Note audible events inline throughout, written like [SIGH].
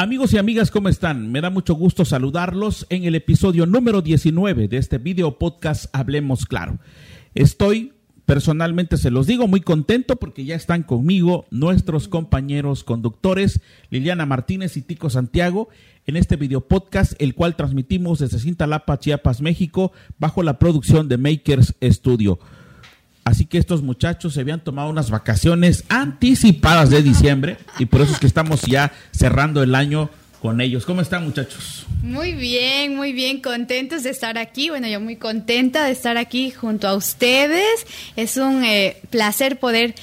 Amigos y amigas, ¿cómo están? Me da mucho gusto saludarlos en el episodio número 19 de este video podcast Hablemos Claro. Estoy personalmente, se los digo, muy contento porque ya están conmigo nuestros compañeros conductores Liliana Martínez y Tico Santiago en este video podcast, el cual transmitimos desde Cintalapa, Chiapas, México, bajo la producción de Makers Studio. Así que estos muchachos se habían tomado unas vacaciones anticipadas de diciembre y por eso es que estamos ya cerrando el año con ellos. ¿Cómo están muchachos? Muy bien, muy bien, contentos de estar aquí. Bueno, yo muy contenta de estar aquí junto a ustedes. Es un eh, placer poder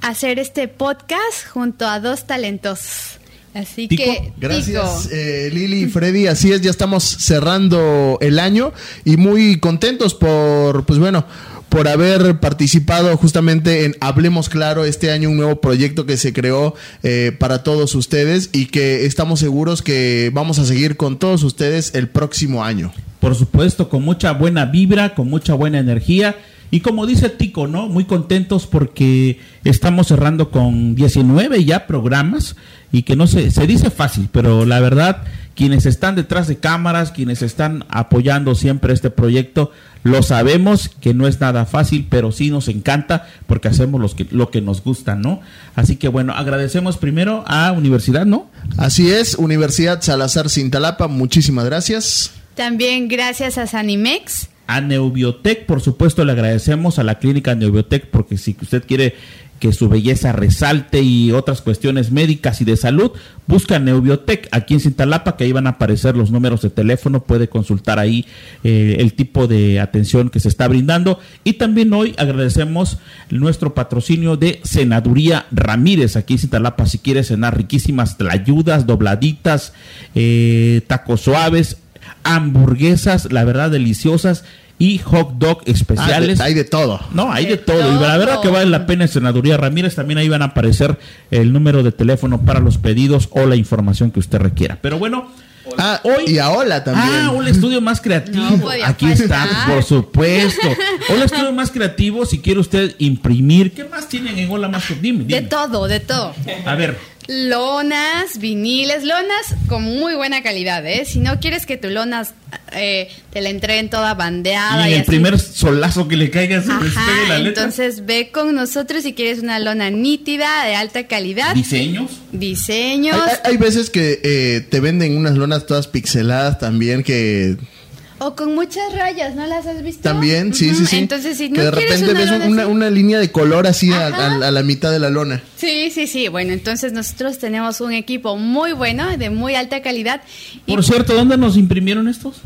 hacer este podcast junto a dos talentosos. Así que, gracias eh, Lili y Freddy. Así es, ya estamos cerrando el año y muy contentos por, pues bueno, por haber participado justamente en Hablemos Claro este año, un nuevo proyecto que se creó eh, para todos ustedes y que estamos seguros que vamos a seguir con todos ustedes el próximo año. Por supuesto, con mucha buena vibra, con mucha buena energía. Y como dice Tico, ¿no? Muy contentos porque estamos cerrando con 19 ya programas y que no se, se dice fácil, pero la verdad, quienes están detrás de cámaras, quienes están apoyando siempre este proyecto, lo sabemos que no es nada fácil, pero sí nos encanta porque hacemos los que, lo que nos gusta, ¿no? Así que bueno, agradecemos primero a Universidad, ¿no? Así es, Universidad Salazar Cintalapa, muchísimas gracias. También gracias a Sanimex. A Neubiotec, por supuesto, le agradecemos a la clínica Neubiotec porque si usted quiere que su belleza resalte y otras cuestiones médicas y de salud, busca Neubiotec aquí en Cintalapa, que ahí van a aparecer los números de teléfono, puede consultar ahí eh, el tipo de atención que se está brindando. Y también hoy agradecemos nuestro patrocinio de Senaduría Ramírez, aquí en Cintalapa, si quiere cenar riquísimas ayudas, dobladitas, eh, tacos suaves, hamburguesas, la verdad deliciosas y hot dog especiales. Ah, hay de todo. No, hay de, todo. Y la verdad que vale la pena en Senaduría Ramírez. También ahí van a aparecer el número de teléfono para los pedidos o la información que usted requiera. Pero bueno. Ah, hoy, y a Hola también. Ah, un estudio más creativo. Aquí está, por supuesto. Hola, estudio más creativo. Si quiere usted imprimir, ¿qué más tienen en Hola más? Dime, De todo, de todo. A ver, lonas, viniles, lonas con muy buena calidad, ¿eh? Si no quieres que tu lonas eh, te la entreguen toda bandeada. Y, el primer solazo que le caiga se Ajá, la letra. Entonces ve con nosotros si quieres una lona nítida, de alta calidad. ¿Diseños? Diseños. Hay, veces que eh, te venden unas lonas todas pixeladas también que o con muchas rayas, ¿no las has visto? También, sí, sí, sí. Entonces, si no que de repente ves una, línea de color así a, la mitad de la lona. Sí, sí, sí. Bueno, entonces nosotros tenemos un equipo muy bueno, de muy alta calidad. Por cierto, ¿dónde nos imprimieron estos?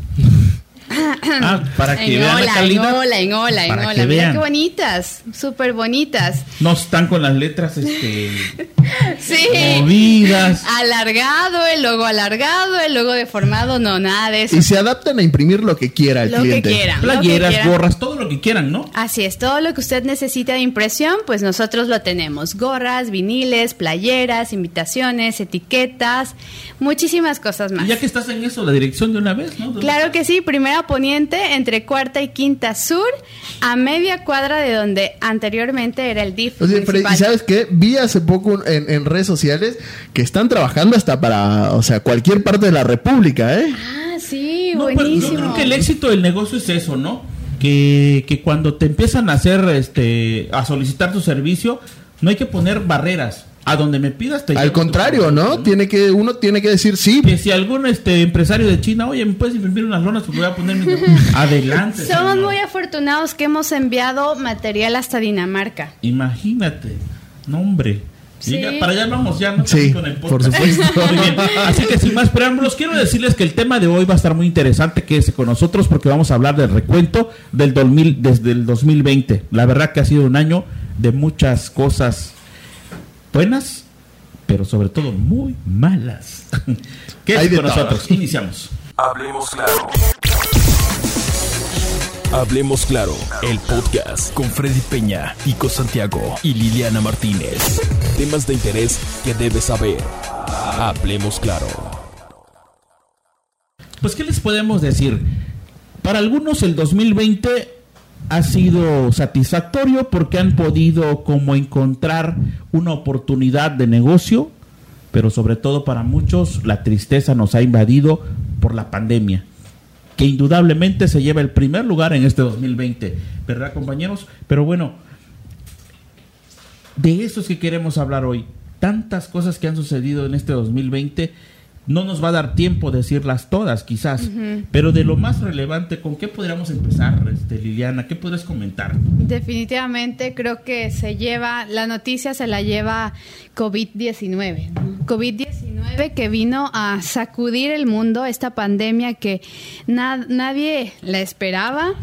Ah, para que en vean la calidad. En hola, en hola, en hola. Mira qué bonitas, súper bonitas. No están con las letras este, [LAUGHS] sí. movidas. Alargado, el logo alargado, el logo deformado, no, nada de eso. Y se adaptan a imprimir lo que quiera el lo cliente. Que quieran, Playeras, gorras, todo lo que quieran, ¿no? Así es, todo lo que usted necesita de impresión, pues nosotros lo tenemos. Gorras, viniles, playeras, invitaciones, etiquetas, muchísimas cosas más. Y ya que estás en eso, la dirección de una vez, ¿no? Claro que sí, primera Poniente, entre Cuarta y Quinta Sur, a media cuadra de donde anteriormente era el DIF. ¿y sabes qué? Vi hace poco en, redes sociales que están trabajando hasta para, o sea, cualquier parte de la República, ¿eh? Ah, sí, buenísimo. yo creo que el éxito del negocio es eso, ¿no? Que, que cuando te empiezan a hacer, este, a solicitar tu servicio, no hay que poner barreras a donde me pidas te Al contrario, ¿no? Tiene que uno tiene que decir sí. Que si algún este empresario de China, "Oye, ¿me puedes imprimir unas lonas porque voy a poner mi [LAUGHS] adelante." Somos muy afortunados que hemos enviado material hasta Dinamarca. Imagínate. No, hombre. para allá vamos ya, ¿no? Sí, con el por supuesto. [LAUGHS] Así que sin más preámbulos, quiero decirles que el tema de hoy va a estar muy interesante, que es con nosotros, porque vamos a hablar del recuento del 2000, desde el 2020. La verdad que ha sido un año de muchas cosas buenas, pero sobre todo muy malas. [LAUGHS] ¿Qué con nosotros? Iniciamos. Hablemos claro. Hablemos claro, el podcast con Freddy Peña, Pico Santiago y Liliana Martínez. Temas de interés que debes saber. Hablemos claro. Pues, ¿qué les podemos decir? Para algunos el 2020 ha sido satisfactorio porque han podido como encontrar una oportunidad de negocio pero sobre todo para muchos la tristeza nos ha invadido por la pandemia, que indudablemente se lleva el primer lugar en este 2020, ¿verdad compañeros? Pero bueno, de eso es que queremos hablar hoy. Tantas cosas que han sucedido en este 2020 no nos va a dar tiempo decirlas todas, quizás, pero de lo más relevante, ¿con qué podríamos empezar, este, Liliana? ¿Qué puedes comentar? Definitivamente creo que se lleva, la noticia se la lleva COVID-19. COVID-19 que vino a sacudir el mundo, esta pandemia que nadie la esperaba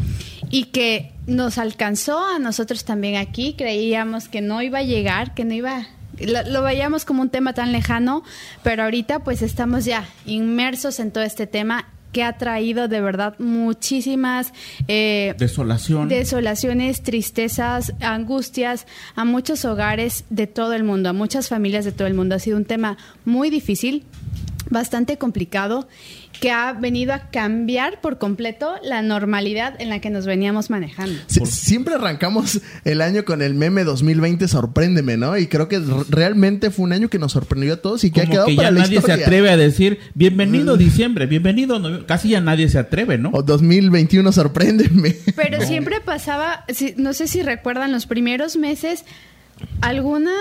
y que nos alcanzó a nosotros también aquí. Creíamos que no iba a llegar, que no iba lo, veíamos como un tema tan lejano, pero ahorita pues estamos ya inmersos en todo este tema que ha traído de verdad muchísimas eh, desolaciones, tristezas, angustias a muchos hogares de todo el mundo, a muchas familias de todo el mundo. Ha sido un tema muy difícil, bastante complicado que ha venido a cambiar por completo la normalidad en la que nos veníamos manejando. siempre arrancamos el año con el meme 2020 sorpréndeme, ¿no? Y creo que realmente fue un año que nos sorprendió a todos y que ha quedado que ya nadie se atreve a decir bienvenido mm. diciembre, bienvenido, casi ya nadie se atreve, ¿no? O 2021 sorpréndeme. Pero siempre pasaba, no sé si recuerdan los primeros meses alguna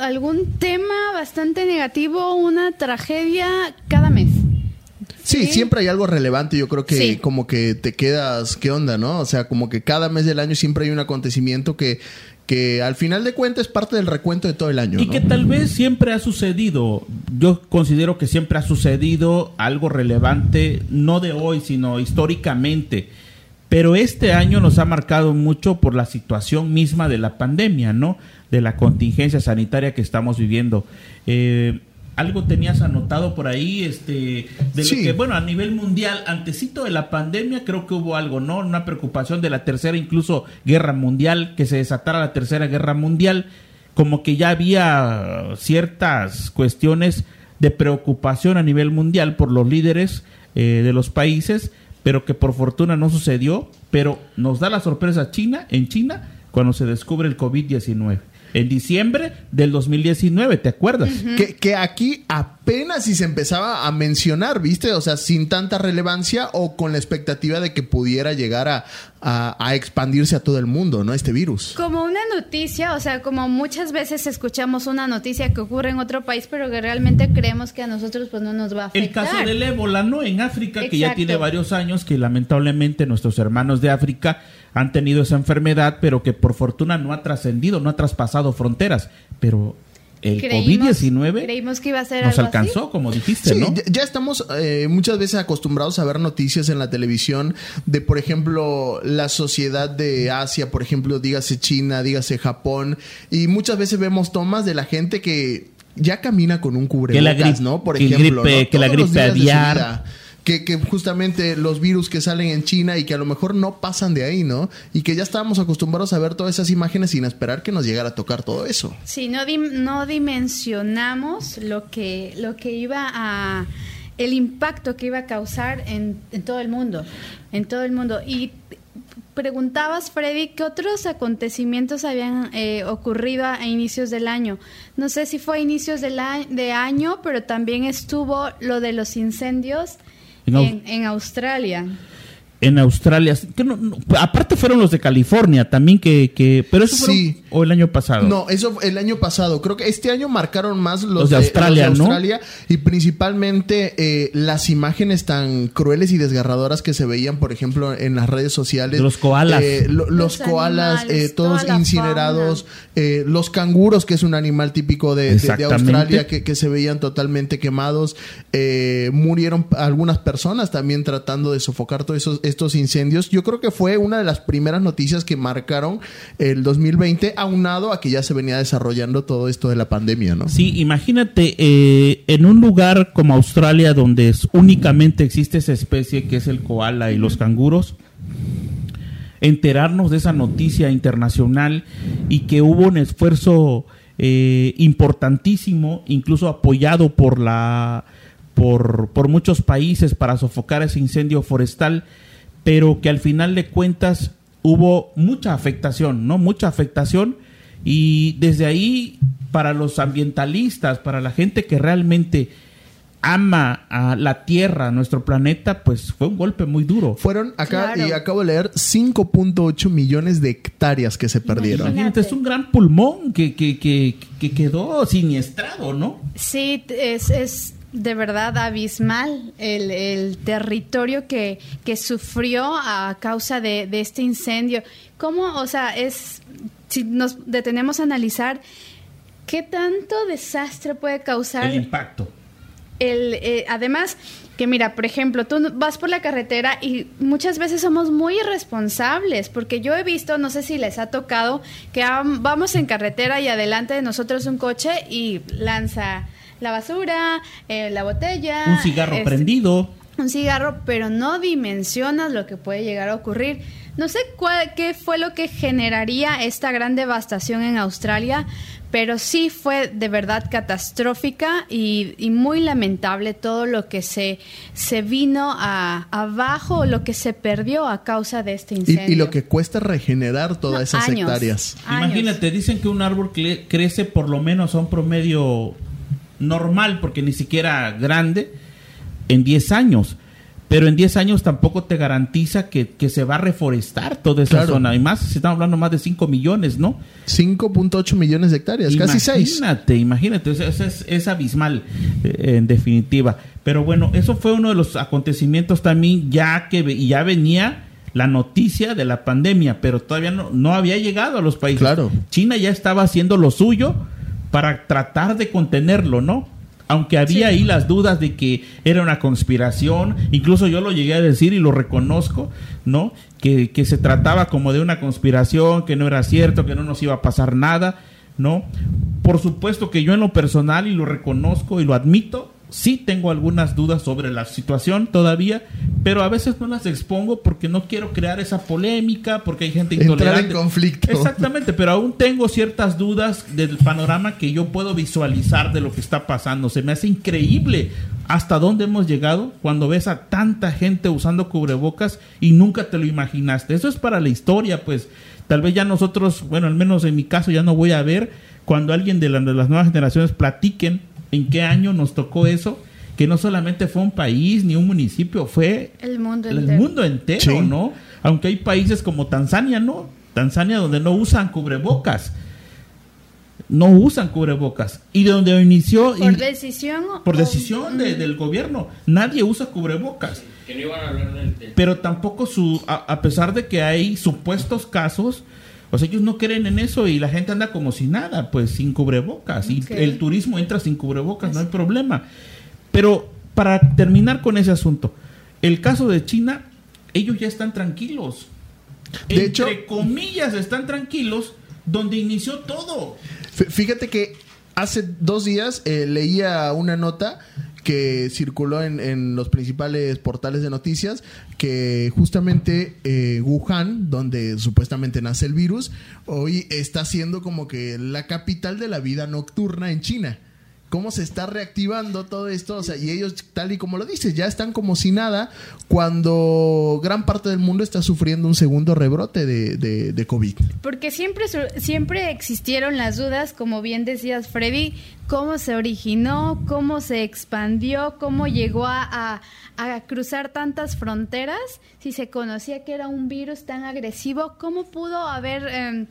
algún tema bastante negativo, una tragedia cada mes. Sí, siempre hay algo relevante. Yo creo que como que te quedas, ¿qué onda, no? O sea, como que cada mes del año siempre hay un acontecimiento que, que al final de cuentas es parte del recuento de todo el año. Y que tal vez siempre ha sucedido. Yo considero que siempre ha sucedido algo relevante, no de hoy, sino históricamente. Pero este año nos ha marcado mucho por la situación misma de la pandemia, ¿no? De la contingencia sanitaria que estamos viviendo. Eh, algo tenías anotado por ahí, este, de lo que, bueno, a nivel mundial, antecito de la pandemia, creo que hubo algo, ¿no? Una preocupación de la tercera, incluso guerra mundial, que se desatara la tercera guerra mundial, como que ya había ciertas cuestiones de preocupación a nivel mundial por los líderes eh, de los países, pero que por fortuna no sucedió, pero nos da la sorpresa China, en China, cuando se descubre el COVID-19 en diciembre del 2019, ¿te acuerdas? que, que, aquí apenas si se empezaba a mencionar, ¿viste? O sea, sin tanta relevancia o con la expectativa de que pudiera llegar a, a, expandirse a todo el mundo, ¿no? Este virus. Como una noticia, o sea, como muchas veces escuchamos una noticia que ocurre en otro país, pero que realmente creemos que a nosotros pues no nos va a afectar. El caso del ébola, ¿no? En África, que ya tiene varios años, que lamentablemente nuestros hermanos de África han tenido esa enfermedad, pero que por fortuna no ha trascendido, no ha traspasado fronteras. Pero el COVID-19 que iba a ser nos alcanzó, como dijiste, ¿no? Ya, estamos eh, muchas veces acostumbrados a ver noticias en la televisión de, por ejemplo, la sociedad de Asia, por ejemplo, dígase China, dígase Japón, y muchas veces vemos tomas de la gente que ya camina con un cubrebocas, ¿no? Por ejemplo, que la gripe aviar que, justamente los virus que salen en China y que a lo mejor no pasan de ahí, ¿no? Y que ya estábamos acostumbrados a ver todas esas imágenes sin esperar que nos llegara a tocar todo eso. Sí, no, no dimensionamos lo que, lo que iba a el impacto que iba a causar en, todo el mundo, en todo el mundo. Y preguntabas, Freddy, ¿qué otros acontecimientos habían eh, ocurrido a, inicios del año? No sé si fue a inicios del de año, pero también estuvo lo de los incendios en, Australia en Australia. Que aparte fueron los de California también que... que pero eso sí. O el año pasado. No, eso el año pasado. Creo que este año marcaron más los, de, Australia, Australia y principalmente eh, las imágenes tan crueles y desgarradoras que se veían, por ejemplo, en las redes sociales. Los koalas. Eh, los, koalas, eh, todos incinerados. los canguros, que es un animal típico de, Australia, que, que, se veían totalmente quemados. murieron algunas personas también tratando de sofocar todos esos estos incendios. Yo creo que fue una de las primeras noticias que marcaron el 2020, aunado a que ya se venía desarrollando todo esto de la pandemia, ¿no? Sí, imagínate eh, en un lugar como Australia donde únicamente existe esa especie que es el koala y los canguros enterarnos de esa noticia internacional y que hubo un esfuerzo eh, importantísimo, incluso apoyado por la por, por muchos países para sofocar ese incendio forestal pero que al final de cuentas hubo mucha afectación, ¿no? Mucha afectación Y desde ahí, para los ambientalistas, para la gente que realmente ama a la Tierra, a nuestro planeta, pues fue un golpe muy duro. Fueron acá, Claro. y acabo de leer, 5.8 millones de hectáreas que se perdieron. Imagínate, es un gran pulmón que, que, que, que quedó siniestrado, ¿no? Sí, es, es de verdad abismal el, el territorio que, que sufrió a causa de, de este incendio. ¿Cómo, o sea, es, si nos detenemos a analizar, qué tanto desastre puede causar El impacto. el, eh, además, que mira, por ejemplo, tú vas por la carretera y muchas veces somos muy irresponsables, porque yo he visto, no sé si les ha tocado, que am- vamos en carretera y adelante de nosotros un coche y lanza la basura, eh, la botella. Un cigarro este, prendido. un cigarro, pero no dimensionas lo que puede llegar a ocurrir. No sé cuál, qué fue lo que generaría esta gran devastación en Australia, pero sí fue de verdad catastrófica y, y muy lamentable todo lo que se, se vino a, abajo, lo que se perdió a causa de este Y, incendio. y lo que cuesta regenerar todas No, esas años. hectáreas. Años. Imagínate, dicen que un árbol cre- crece por lo menos a un promedio normal, porque ni siquiera grande, en 10 años. Pero en 10 años tampoco te garantiza que, que se va a reforestar toda esa Claro. zona. Y más, se están hablando más de 5 millones, ¿no? 5.8 millones de hectáreas, casi 6. Imagínate, imagínate, es, es- es- abismal eh, en definitiva. Pero bueno, eso fue uno de los acontecimientos también ya que y ya venía la noticia de la pandemia, pero todavía no, no había llegado a los países. Claro. China ya estaba haciendo lo suyo para tratar de contenerlo, ¿no? Aunque había ahí las dudas de que era una conspiración, incluso yo lo llegué a decir y lo reconozco, ¿no? Que, que se trataba como de una conspiración, que no era cierto, que no nos iba a pasar nada, ¿no? Por supuesto que yo en lo personal, y lo reconozco y lo admito, sí tengo algunas dudas sobre la situación todavía, pero a veces no las expongo porque no quiero crear esa polémica, porque hay gente Entrar intolerante. en conflicto. Exactamente, pero aún tengo ciertas dudas del panorama que yo puedo visualizar de lo que está pasando. Se me hace increíble hasta dónde hemos llegado cuando ves a tanta gente usando cubrebocas y nunca te lo imaginaste. Eso es para la historia, pues. Tal vez ya nosotros, bueno, al menos en mi caso ya no voy a ver cuando alguien de, la- de las nuevas generaciones platiquen en qué año nos tocó eso, que no solamente fue un país ni un municipio, fue El mundo el entero. mundo entero, Sí. ¿no? Aunque hay países como Tanzania, ¿no? Tanzania donde no usan cubrebocas. No usan cubrebocas. Y de donde inició... Por y- decisión. por decisión de- del gobierno. Nadie usa cubrebocas. Que no iban a hablar del, del- Pero tampoco su... A, a pesar de que hay supuestos casos... O sea, ellos no creen en eso y la gente anda como si nada, pues sin cubrebocas. Y el turismo entra sin cubrebocas, no hay problema. Pero para terminar con ese asunto, el caso de China, ellos ya están tranquilos. De Entre hecho- comillas, están tranquilos donde inició todo. Fíjate que hace dos días eh, leía una nota que circuló en, en los principales portales de noticias que justamente eh, Wuhan, donde supuestamente nace el virus, hoy está siendo como que la capital de la vida nocturna en China. ¿Cómo se está reactivando todo esto? O sea, y ellos, tal y como lo dices, ya están como si nada cuando gran parte del mundo está sufriendo un segundo rebrote de, COVID. Porque siempre, siempre existieron las dudas, como bien decías, Freddy, cómo se originó, cómo se expandió, cómo llegó a, a- a cruzar tantas fronteras, si se conocía que era un virus tan agresivo, cómo pudo haber em,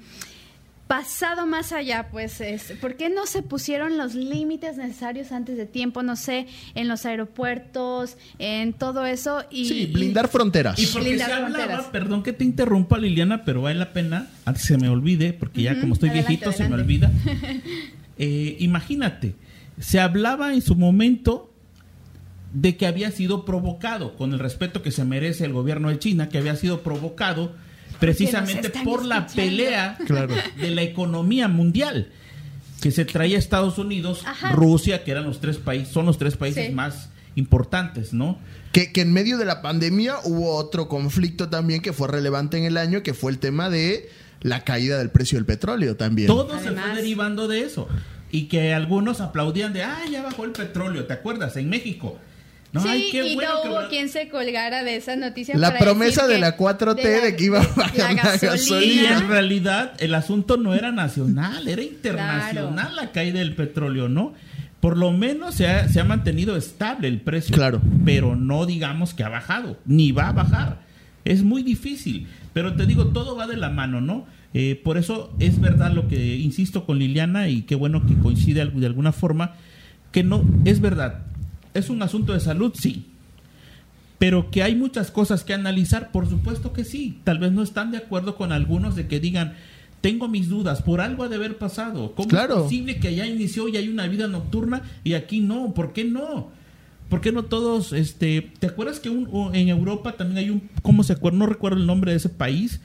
pasado más allá, pues, es, ¿por qué no se pusieron los límites necesarios antes de tiempo, no sé, en los aeropuertos, en todo eso? Y, Sí, blindar fronteras. Y porque Blindar se hablaba, fronteras. perdón que te interrumpa Liliana, pero vale la pena, antes se me olvide, porque ya como estoy adelante, viejito se me olvida. [LAUGHS] Eh, imagínate, se hablaba en su momento de que había sido provocado, con el respeto que se merece el gobierno de China, que había sido provocado precisamente por la escuchando. pelea Claro. de la economía mundial que se traía Estados Unidos, Ajá. Rusia, que eran los tres países, son los tres países Sí. más importantes, ¿no? Que, que en medio de la pandemia hubo otro conflicto también que fue relevante en el año, que fue el tema de la caída del precio del petróleo también. Todo se fue derivando de eso. Y que algunos aplaudían de, ah, ya bajó el petróleo, ¿te acuerdas? En México. Sí, y no hubo quien se colgara de esa noticia. La promesa de la 4T de, que iba a bajar la, gasolina. Y en realidad el asunto no era nacional, era internacional la caída del petróleo, ¿no? Por lo menos se ha, se ha mantenido estable el precio. Claro. Pero no digamos que ha bajado, ni va a bajar. Es muy difícil. Pero te digo, todo va de la mano, ¿no? Eh, por eso es verdad lo que insisto con Liliana y qué bueno que coincide de alguna forma, que no, es verdad, es un asunto de salud, sí. Pero que hay muchas cosas que analizar, por supuesto que sí. Tal vez no están de acuerdo con algunos de que digan, tengo mis dudas, por algo ha de haber pasado. ¿Cómo es posible que allá inició y hay una vida nocturna y aquí no? ¿Por qué no? ¿Por qué no todos, este, ¿te acuerdas que en Europa también hay un, ¿cómo se acuerda? No recuerdo el nombre de ese país,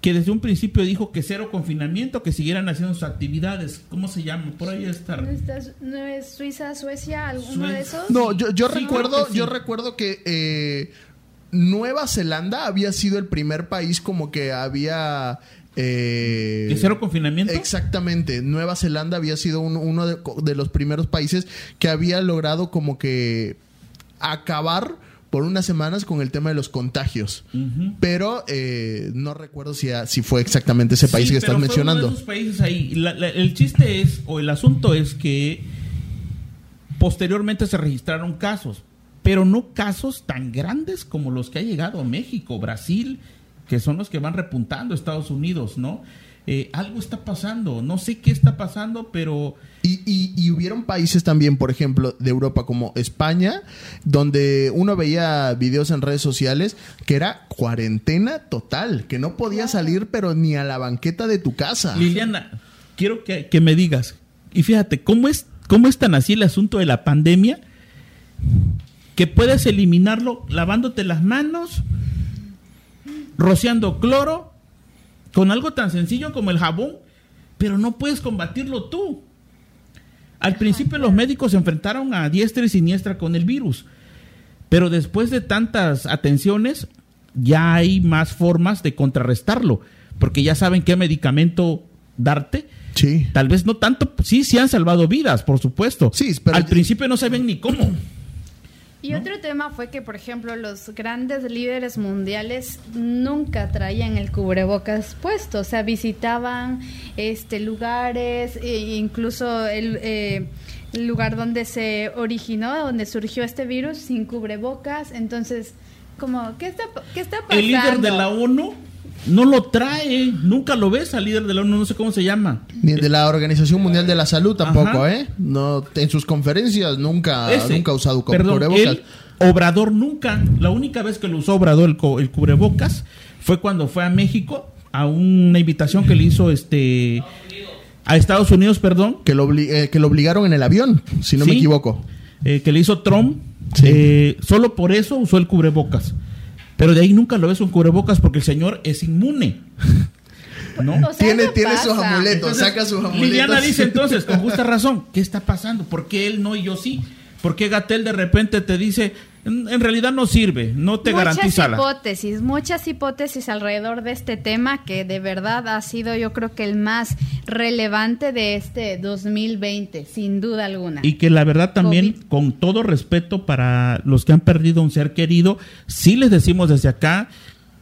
que desde un principio dijo que cero confinamiento, que siguieran haciendo sus actividades. ¿Cómo se llama? Por ahí está. ¿No, es Suiza, Suecia, alguno de esos? No, yo, recuerdo, yo recuerdo que eh, Nueva Zelanda había sido el primer país como que había eh, ¿De cero confinamiento? Exactamente. Nueva Zelanda había sido uno de, de, los primeros países que había logrado como que acabar por unas semanas con el tema de los contagios. Pero eh, no recuerdo si, si fue exactamente ese país que estás mencionando. países ahí. el chiste es, o el asunto es que posteriormente se registraron casos, pero no casos tan grandes como los que ha llegado a México, Brasil, que son los que van repuntando Estados Unidos, ¿no? Eh, algo está pasando, no sé qué está pasando, pero... Y, y, hubieron países también, por ejemplo, de Europa como España, donde uno veía videos en redes sociales que era cuarentena total, que no podía salir pero ni a la banqueta de tu casa. Liliana, quiero que, que me digas, y fíjate, ¿cómo es, ¿cómo es tan así el asunto de la pandemia? Que puedes eliminarlo lavándote las manos, rociando cloro con algo tan sencillo como el jabón, pero no puedes combatirlo tú. Al principio los médicos se enfrentaron a diestra y siniestra con el virus, pero después de tantas atenciones ya hay más formas de contrarrestarlo, porque ya saben qué medicamento darte. Sí. Tal vez no tanto, sí, sí han salvado vidas, por supuesto. Sí, pero al principio no saben ni cómo. Y otro tema fue que, por ejemplo, los grandes líderes mundiales nunca traían el cubrebocas puesto, o sea, visitaban este lugares, e incluso el, eh, lugar donde se originó, donde surgió este virus, sin cubrebocas. Entonces, como, ¿qué está, qué está pasando? El líder de la ONU no lo trae, nunca lo ves al líder de la ONU, no sé cómo se llama. Ni de la Organización Mundial de la Salud tampoco, ¿eh? No, en sus conferencias nunca, nunca ha usado cubrebocas. Obrador nunca, la única vez que lo usó Obrador el, cubrebocas fue cuando fue a México a una invitación que le hizo este a Estados Unidos, perdón. Que lo, eh, que lo obligaron en el avión, si no me equivoco. Eh, que le hizo Trump. Eh, solo por eso usó el cubrebocas. Pero de ahí nunca lo ves un cubrebocas porque el señor es inmune. [LAUGHS] ¿No? tiene, tiene sus amuletos, saca sus amuletos. Liliana dice [LAUGHS] entonces, con justa razón, ¿qué está pasando? ¿Por qué él no y yo sí? ¿Por qué Gatel de repente te dice, en realidad no sirve, no te garantiza Muchas hipótesis, muchas hipótesis alrededor de este tema que de verdad ha sido yo creo que el más relevante de este 2020, sin duda alguna. Y que la verdad también, con todo respeto para los que han perdido un ser querido, sí les decimos desde acá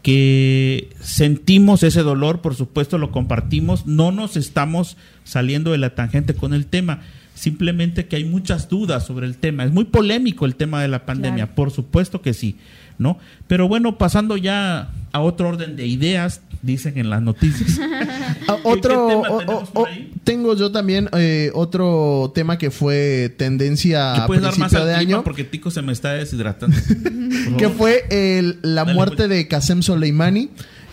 que sentimos ese dolor, por supuesto lo compartimos, no nos estamos saliendo de la tangente con el tema simplemente que hay muchas dudas sobre el tema. Es muy polémico el tema de la pandemia, por supuesto que sí, ¿no? Pero bueno, pasando ya a otro orden de ideas, dicen en las noticias. [LAUGHS] Ah, otro, tengo yo también eh, otro tema que fue tendencia a principio de año. Porque Tico se me está deshidratando. [LAUGHS] que fue el, la muerte pues. de Qasem Soleimani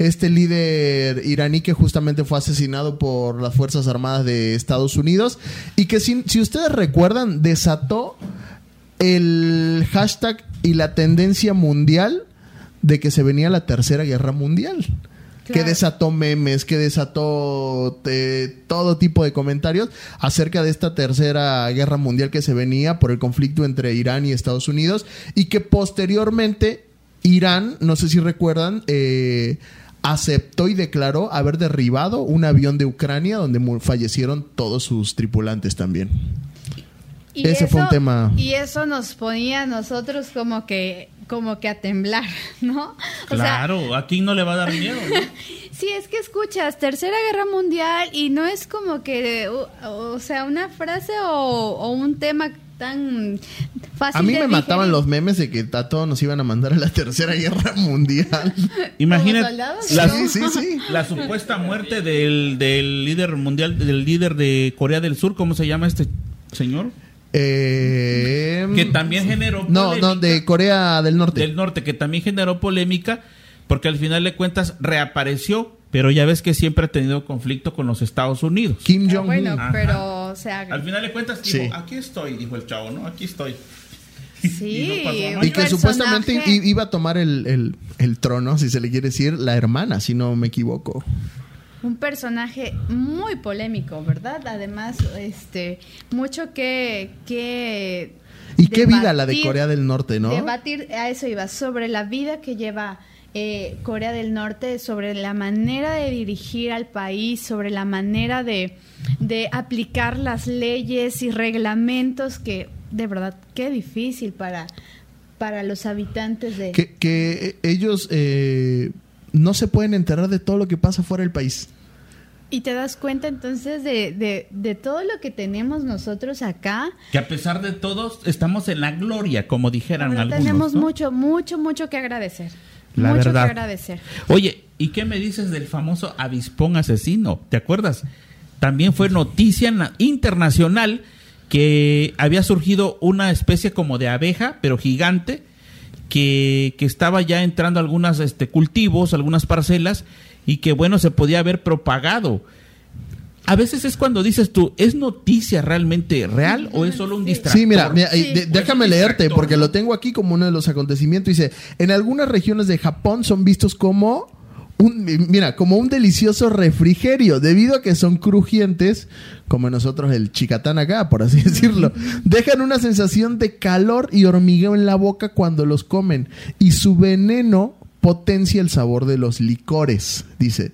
este líder iraní que justamente fue asesinado por las Fuerzas Armadas de Estados Unidos y que si, ustedes recuerdan desató el hashtag y la tendencia mundial de que se venía la tercera guerra mundial. Que desató memes, que desató eh, todo tipo de comentarios acerca de esta tercera guerra mundial que se venía por el conflicto entre Irán y Estados Unidos y que posteriormente Irán, no sé si recuerdan, eh, aceptó y declaró haber derribado un avión de Ucrania donde fallecieron todos sus tripulantes también. Y Ese fue un eso- tema. Y eso nos ponía a nosotros como que, como que a temblar, [LAUGHS] ¿no? O sea, Claro, ¿a quién no le va a dar miedo? no? [LAUGHS] Sí, es que escuchas Tercera Guerra Mundial y no es como que, o, o sea, una frase o, o un tema tan fácil A mí de me mataban los memes de que a todos nos iban a mandar a la Tercera Guerra [LAUGHS] Mundial. [LAUGHS] Imagínate la, Sí, sí, sí. [LAUGHS] la supuesta muerte del, del líder mundial, del líder de Corea del Sur, ¿cómo se llama este señor? Eh, Que también generó No, polémica. no, de Corea del Norte. del norte, que también generó polémica, porque al final de cuentas reapareció, pero ya ves que siempre ha tenido conflicto con los Estados Unidos. Kim Ah, Jong-un. Bueno, Ajá. pero, o sea, Al final de cuentas dijo, Sí. aquí estoy, dijo el chavo, ¿no? Aquí estoy. sí. [LAUGHS] y no que supuestamente iba a tomar el, el- el trono, si se le quiere decir, la hermana, si no me equivoco. Un personaje muy polémico, ¿verdad? Además, este, mucho que... que Y qué vida la de Corea del Norte, ¿no? Debatir, a eso iba, sobre la vida que lleva eh, Corea del Norte, sobre la manera de dirigir al país, sobre la manera de, de aplicar las leyes y reglamentos que, de verdad, qué difícil para, para los habitantes de... Que, que ellos eh, no se pueden enterar de todo lo que pasa fuera del país. Y te das cuenta entonces de, de, de todo lo que tenemos nosotros acá. Que a pesar de todo, estamos en la gloria, como dijeran algunos. tenemos ¿no? mucho, mucho, mucho que agradecer. La mucho verdad. que agradecer. Oye, ¿y qué me dices del famoso avispón asesino? ¿Te acuerdas? También fue noticia na- internacional que había surgido una especie como de abeja, pero gigante, que, que estaba ya entrando a algunos este, cultivos, algunas parcelas, y que bueno, se podía haber propagado. A veces es cuando dices tú, ¿es noticia realmente real o es solo un distractor? Sí, mira, mira, y Sí. de- Pues déjame un leerte porque lo tengo aquí como uno de los acontecimientos. Dice, en algunas regiones de Japón son vistos como un, mira, como un delicioso refrigerio, debido a que son crujientes, como nosotros el chicatán acá, por así [LAUGHS] decirlo. Dejan una sensación de calor y hormigueo en la boca cuando los comen y su veneno potencia el sabor de los licores, dice.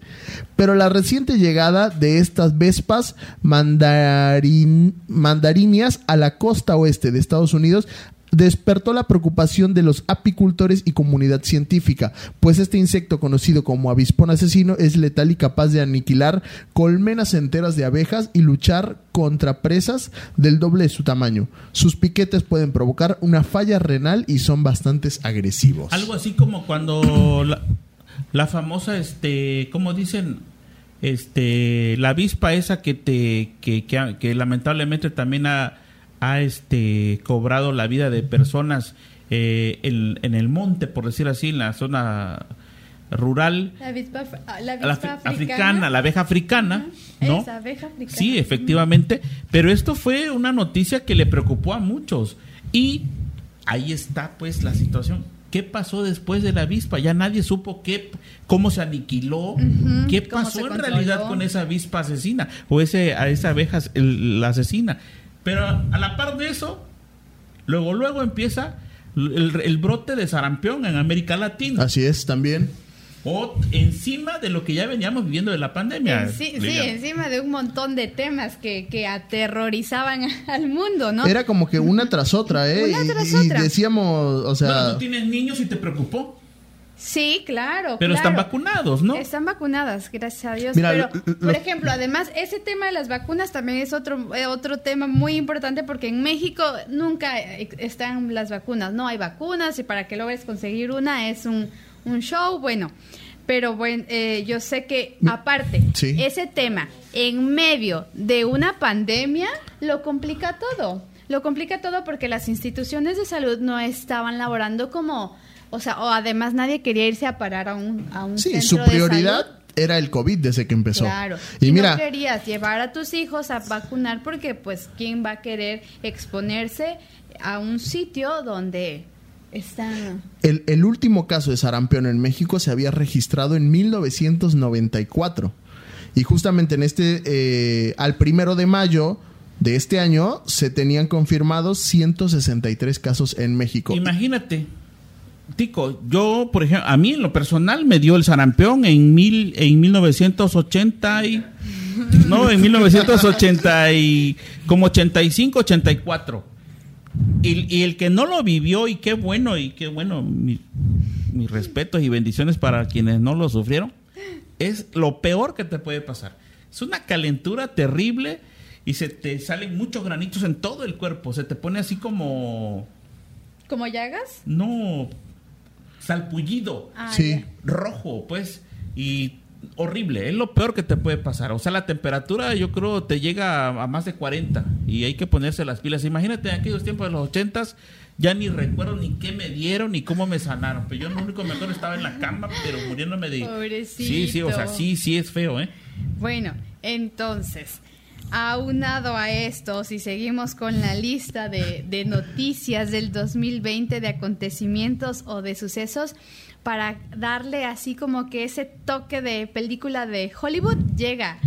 Pero la reciente llegada de estas vespas mandarin, mandarinias a la costa oeste de Estados Unidos despertó la preocupación de los apicultores y comunidad científica, pues este insecto conocido como avispón asesino es letal y capaz de aniquilar colmenas enteras de abejas y luchar contra presas del doble de su tamaño. Sus piquetes pueden provocar una falla renal y son bastante agresivos. Algo así como cuando la, la famosa, este, ¿cómo dicen? Este, la avispa esa que te, que, que, que lamentablemente también ha, ha, este, cobrado la vida de personas eh, en, en el monte, por decir así, en la zona rural, La avispa, ah, la avispa africana, la abeja africana, ¿no? Esa abeja africana. Sí, efectivamente. Pero esto fue una noticia que le preocupó a muchos. Y ahí está, pues, la situación. ¿Qué pasó después de la avispa? Ya nadie supo qué, cómo se aniquiló, qué pasó en realidad con esa avispa asesina o ese, a esa abeja el- la asesina. Pero a la par de eso, luego, luego empieza el, el brote de sarampión en América Latina. Así es, también. O encima de lo que ya veníamos viviendo de la pandemia. En sí, sí, encima de un montón de temas que, que aterrorizaban [LAUGHS] al mundo, ¿no? Era como que una tras otra, ¿eh? Una Y- tras y, otra. decíamos, o sea... Bueno, tú tienes niños y te preocupó. Sí, claro. Pero claro. están vacunados, ¿no? Están vacunadas, gracias a Dios. Mira, Pero, lo- lo- por ejemplo, además, ese tema de las vacunas también es otro, eh, otro tema muy importante porque en México nunca eh, están las vacunas. No hay vacunas y para que logres conseguir una es un, un show, bueno. Pero bueno, eh, yo sé que aparte, Sí. ese tema en medio de una pandemia lo complica todo. Lo complica todo porque las instituciones de salud no estaban laborando como, o sea, o además nadie quería irse a parar a un, a un Sí, centro su de prioridad salud. era el COVID desde que empezó. Claro. Y, Y, mira, no querías llevar a tus hijos a vacunar porque, pues, ¿quién va a querer exponerse a un sitio donde están... el, el último caso de sarampión en México se había registrado en 1994. Y justamente en este, eh, al primero de mayo de este año, se tenían confirmados 163 casos en México. Imagínate, Tico, yo, por ejemplo, a mí en lo personal me dio el sarampión en, mil, en 1980 y No, en 1980 y como 85, 84. Y, y el que no lo vivió y qué bueno y qué bueno, mi- mis respetos y bendiciones para quienes no lo sufrieron, es lo peor que te puede pasar. Es una calentura terrible y se te salen muchos granitos en todo el cuerpo, se te pone así como ¿Como llagas? no salpullido Ah, Sí. rojo, pues, y horrible, es lo peor que te puede pasar. O sea, la temperatura yo creo te llega a, a más de 40 y hay que ponerse las pilas. Imagínate en aquellos tiempos de los 80 ya ni recuerdo ni qué me dieron ni cómo me sanaron. Pero yo lo único que me acuerdo estaba en la cama, pero muriéndome de... Pobrecito. Sí, sí, o sea, sí, sí es feo, ¿eh? Bueno, entonces, aunado a esto, si seguimos con la lista de, noticias del 2020, de acontecimientos o de sucesos, para darle así como que ese toque de película de Hollywood, llega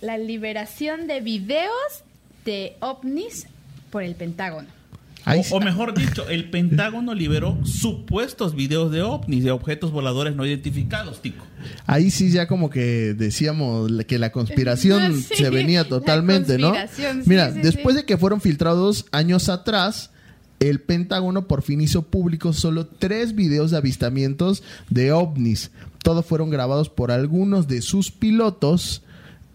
la liberación de videos de ovnis por el Pentágono. Ahí O, mejor dicho, el Pentágono liberó supuestos videos de ovnis, de objetos voladores no identificados, Tico. Ahí sí ya como que decíamos que la conspiración [LAUGHS] Sí, se venía la totalmente, ¿no? conspiración, sí, Mira, sí, después sí. de que fueron filtrados años atrás, el Pentágono por fin hizo público solo tres videos de avistamientos de ovnis. Todos fueron grabados por algunos de sus pilotos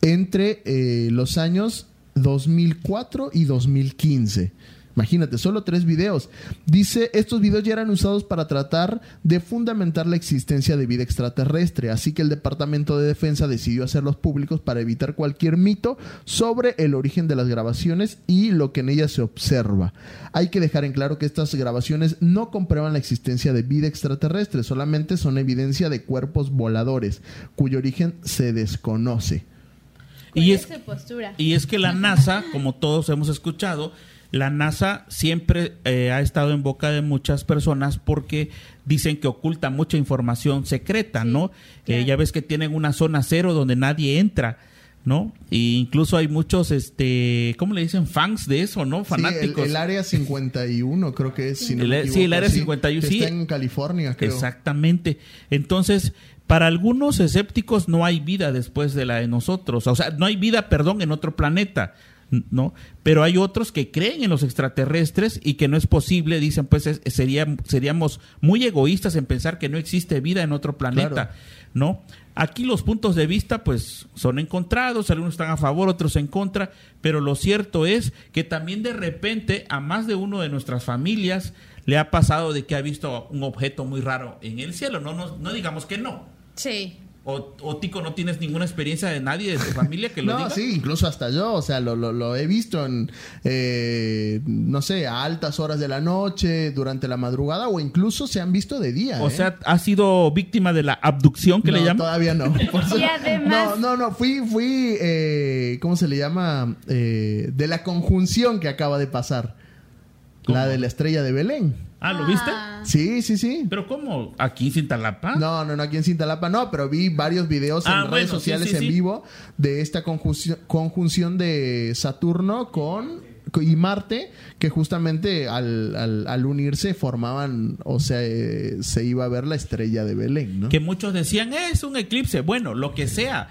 entre eh, los años 2004 y 2015. Imagínate, solo tres videos. Dice, estos videos ya eran usados para tratar de fundamentar la existencia de vida extraterrestre, así que el Departamento de Defensa decidió hacerlos públicos para evitar cualquier mito sobre el origen de las grabaciones y lo que en ellas se observa. Hay que dejar en claro que estas grabaciones no comprueban la existencia de vida extraterrestre, solamente son evidencia de cuerpos voladores, cuyo origen se desconoce. Y es, ¿Cuál su postura? Y es que la NASA, como todos hemos escuchado, la NASA siempre eh, ha estado en boca de muchas personas porque dicen que oculta mucha información secreta, Sí, ¿no? claro. Eh, ya ves que tienen una zona cero donde nadie entra, ¿no? Y incluso hay muchos, este, ¿cómo le dicen? Fans de eso, ¿no? Fanáticos. Sí, el, el área 51 creo que es. si no El- me sí, el área 51, que sí. Está en California, creo. Exactamente. Entonces, para algunos escépticos no hay vida después de la de nosotros. O sea, no hay vida, perdón, en otro planeta. ¿No? Pero hay otros que creen en los extraterrestres y que no es posible, dicen, pues es- sería, seríamos muy egoístas en pensar que no existe vida en otro planeta, Claro. ¿no? Aquí los puntos de vista, pues, son encontrados, algunos están a favor, otros en contra, pero lo cierto es que también de repente a más de uno de nuestras familias le ha pasado de que ha visto un objeto muy raro en el cielo, no, no, no digamos que no. Sí. O, o Tico, no tienes ninguna experiencia de nadie de tu familia que lo [LAUGHS] No, diga. sí, incluso hasta yo, o sea, lo, lo, lo he visto en, eh, no sé, a altas horas de la noche, durante la madrugada, o incluso se han visto de día. O ¿eh? sea, ha sido víctima de la abducción que no, le llaman. todavía no. [LAUGHS] Y además- No, no, no, fui, fui, eh, ¿cómo se le llama? Eh, de la conjunción que acaba de pasar. ¿Cómo? La de la estrella de Belén. Ah, ¿lo viste? Ah. Sí, sí, sí. Pero ¿cómo? ¿Aquí en Cintalapa? No, no, no, aquí en Cintalapa no, pero vi varios videos en Ah, redes sí, sociales sí, en sí. vivo de esta conjunción, conjunción de Saturno con y Marte, que justamente al, al, al unirse formaban, o sea, eh, se iba a ver la estrella de Belén, ¿no? Que muchos decían, es un eclipse. Bueno, lo que sea.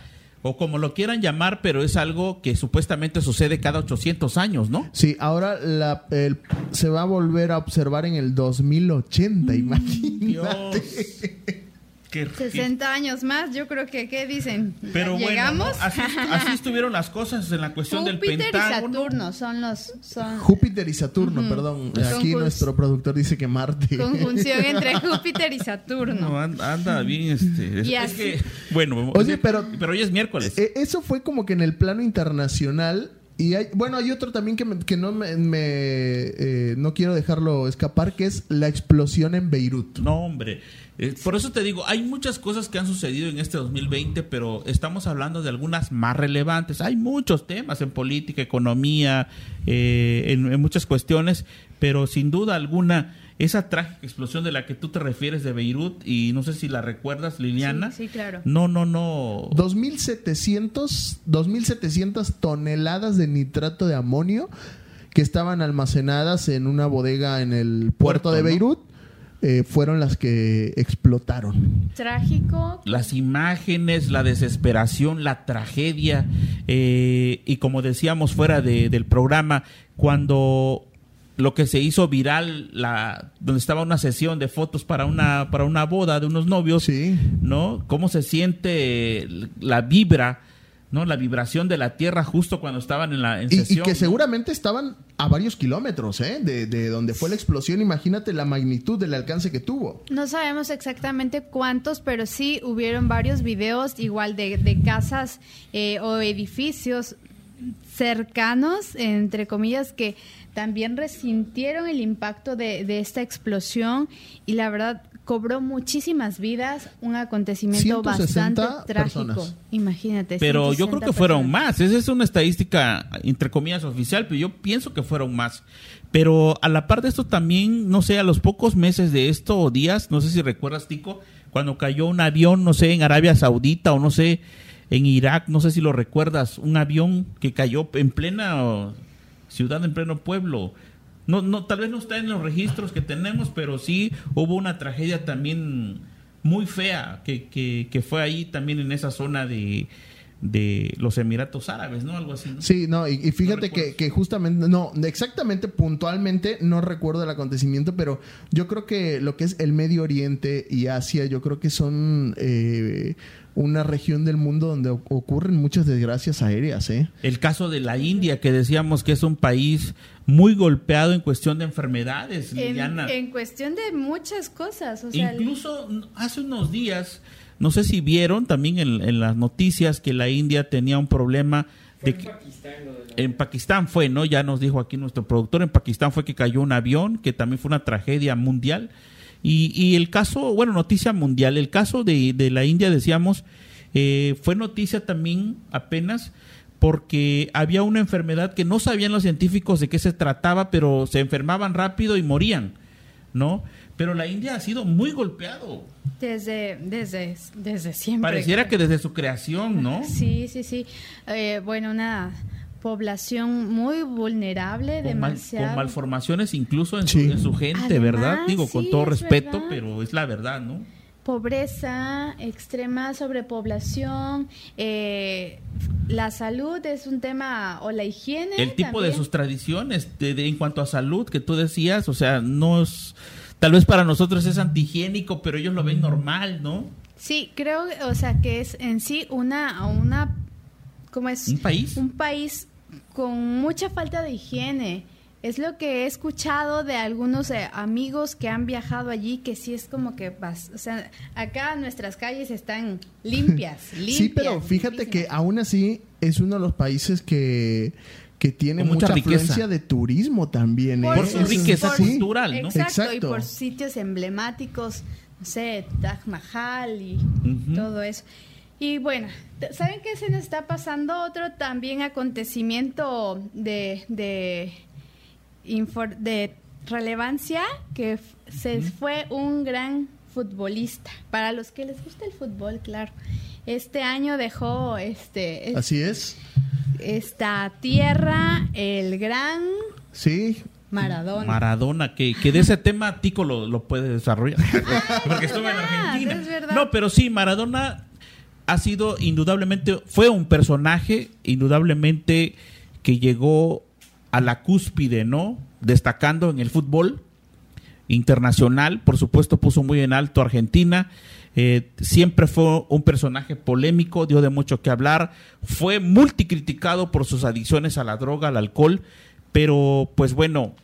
O como lo quieran llamar, pero es algo que supuestamente sucede cada 800 años, ¿no? Sí, ahora la, el- se va a volver a observar en el 2080, imagínate. Qué- 60 años más, yo creo que, ¿qué dicen? Pero bueno, ¿Llegamos? ¿no? así, así estuvieron las cosas en la cuestión del Júpiter y Pentágono. Saturno son los... Son Júpiter y Saturno, perdón. Aquí Conjun- nuestro productor dice que Marte. conjunción [LAUGHS] entre Júpiter y Saturno. No, anda, bien, este. Es, Y es así- que, bueno, Oye, pero- pero hoy es miércoles. Eh, Eso fue como que en el plano internacional. Y hay, bueno, hay otro también que, me- que no me, me, eh, no quiero dejarlo escapar, que es la explosión en Beirut. No, hombre. Eh, por eso te digo, hay muchas cosas que han sucedido en este 2020, pero estamos hablando de algunas más relevantes. Hay muchos temas en política, economía, eh, en, en muchas cuestiones, pero sin duda alguna, esa trágica explosión de la que tú te refieres de Beirut, y no sé si la recuerdas, Liliana. Sí, sí, claro. No, no, no. 2.700 2.700 toneladas de nitrato de amonio que estaban almacenadas en una bodega en el puerto, Puerto, de ¿no? Beirut. eh, fueron las que explotaron. Trágico. Las imágenes, la desesperación, la tragedia, eh, y como decíamos fuera de- del programa, cuando lo que se hizo viral, la, donde estaba una sesión de fotos para una, para una boda de unos novios, Sí. ¿no? Cómo se siente la vibra, ¿no? La vibración de la tierra justo cuando estaban en la en Y, y sesión. que ¿no? seguramente estaban a varios kilómetros ¿eh? de, de donde fue la explosión. Imagínate la magnitud del alcance que tuvo. No sabemos exactamente cuántos, pero sí hubieron varios videos igual de, de casas eh, o edificios cercanos, entre comillas, que también resintieron el impacto de, de esta explosión y la verdad cobró muchísimas vidas, un acontecimiento 160 bastante trágico. personas. Imagínate. Pero yo creo 160 que fueron personas. más. Esa es una estadística, entre comillas, oficial, pero yo pienso que fueron más. Pero a la par de esto también, no sé, a los pocos meses de esto o días, no sé si recuerdas, Tico, cuando cayó un avión, no sé, en Arabia Saudita o no sé, en Irak, no sé si lo recuerdas, un avión que cayó en plena ciudad, en pleno pueblo. No, no, tal vez no está en los registros que tenemos, pero sí hubo una tragedia también muy fea que, que, que fue ahí también en esa zona de, de los Emiratos Árabes, ¿no? Algo así. ¿no? Sí, no, y, y fíjate que, que justamente, no, exactamente, puntualmente, no recuerdo el acontecimiento, pero yo creo que lo que es el Medio Oriente y Asia, yo creo que son eh, una región del mundo donde o- ocurren muchas desgracias aéreas, ¿eh? El caso de la India, que decíamos que es un país muy golpeado en cuestión de enfermedades, En, Liliana. en cuestión de muchas cosas, o sea, Incluso hace unos días, no sé si vieron también en, las noticias que la India tenía un problema de en Pakistán fue, ¿no? Ya nos dijo aquí nuestro productor, en Pakistán fue que cayó un avión, que también fue una tragedia mundial. Y, y el caso, bueno, noticia mundial, el caso de, de la India, decíamos, eh, fue noticia también apenas porque había una enfermedad que no sabían los científicos de qué se trataba, pero se enfermaban rápido y morían, ¿no? Pero la India ha sido muy golpeado. desde, desde, desde siempre. Pareciera que desde su creación, ¿no? Sí, sí, sí. Eh, bueno, una población muy vulnerable, Con, mal- demasiado. con malformaciones incluso en, Sí. su, en su gente, Además, ¿verdad? Digo, con todo es respeto, verdad. pero es la verdad, ¿no? Pobreza, extrema sobrepoblación, eh, la salud es un tema, o la higiene. El tipo de sus tradiciones de- de- en cuanto a salud que tú decías, o sea, no es... Tal vez para nosotros es antihigiénico, pero ellos lo ven normal, ¿no? Sí, creo, o sea, que es en sí una, una, ¿cómo es? Un país. Un país con mucha falta de higiene. Es lo que he escuchado de algunos eh, amigos que han viajado allí, que sí es como que, vas- o sea, acá nuestras calles están limpias, limpias. [LAUGHS] Sí, pero fíjate que aún así es uno de los países que, que tiene Con mucha mucha, riqueza. de turismo también. ¿eh? Por su Eso- riqueza cultural, ¿no? Exacto, y Exacto. por sitios emblemáticos, no sé, Taj Mahal y todo eso. Y bueno, ¿saben qué se nos está pasando? Otro también acontecimiento de, de, de relevancia, que se fue un gran futbolista. Para los que les gusta el fútbol, claro. Este año dejó este, es- Así es. esta tierra el gran Sí. Maradona. Maradona, que, que de ese tema Tico lo, lo puede desarrollar. [LAUGHS] Porque estuvo en Argentina. es. No, pero sí, Maradona ha sido indudablemente, fue un personaje indudablemente que llegó a la cúspide, ¿no? Destacando en el fútbol internacional, por supuesto puso muy en alto a Argentina, eh, siempre fue un personaje polémico, dio de mucho que hablar, fue multicriticado por sus adicciones a la droga, al alcohol, pero pues bueno,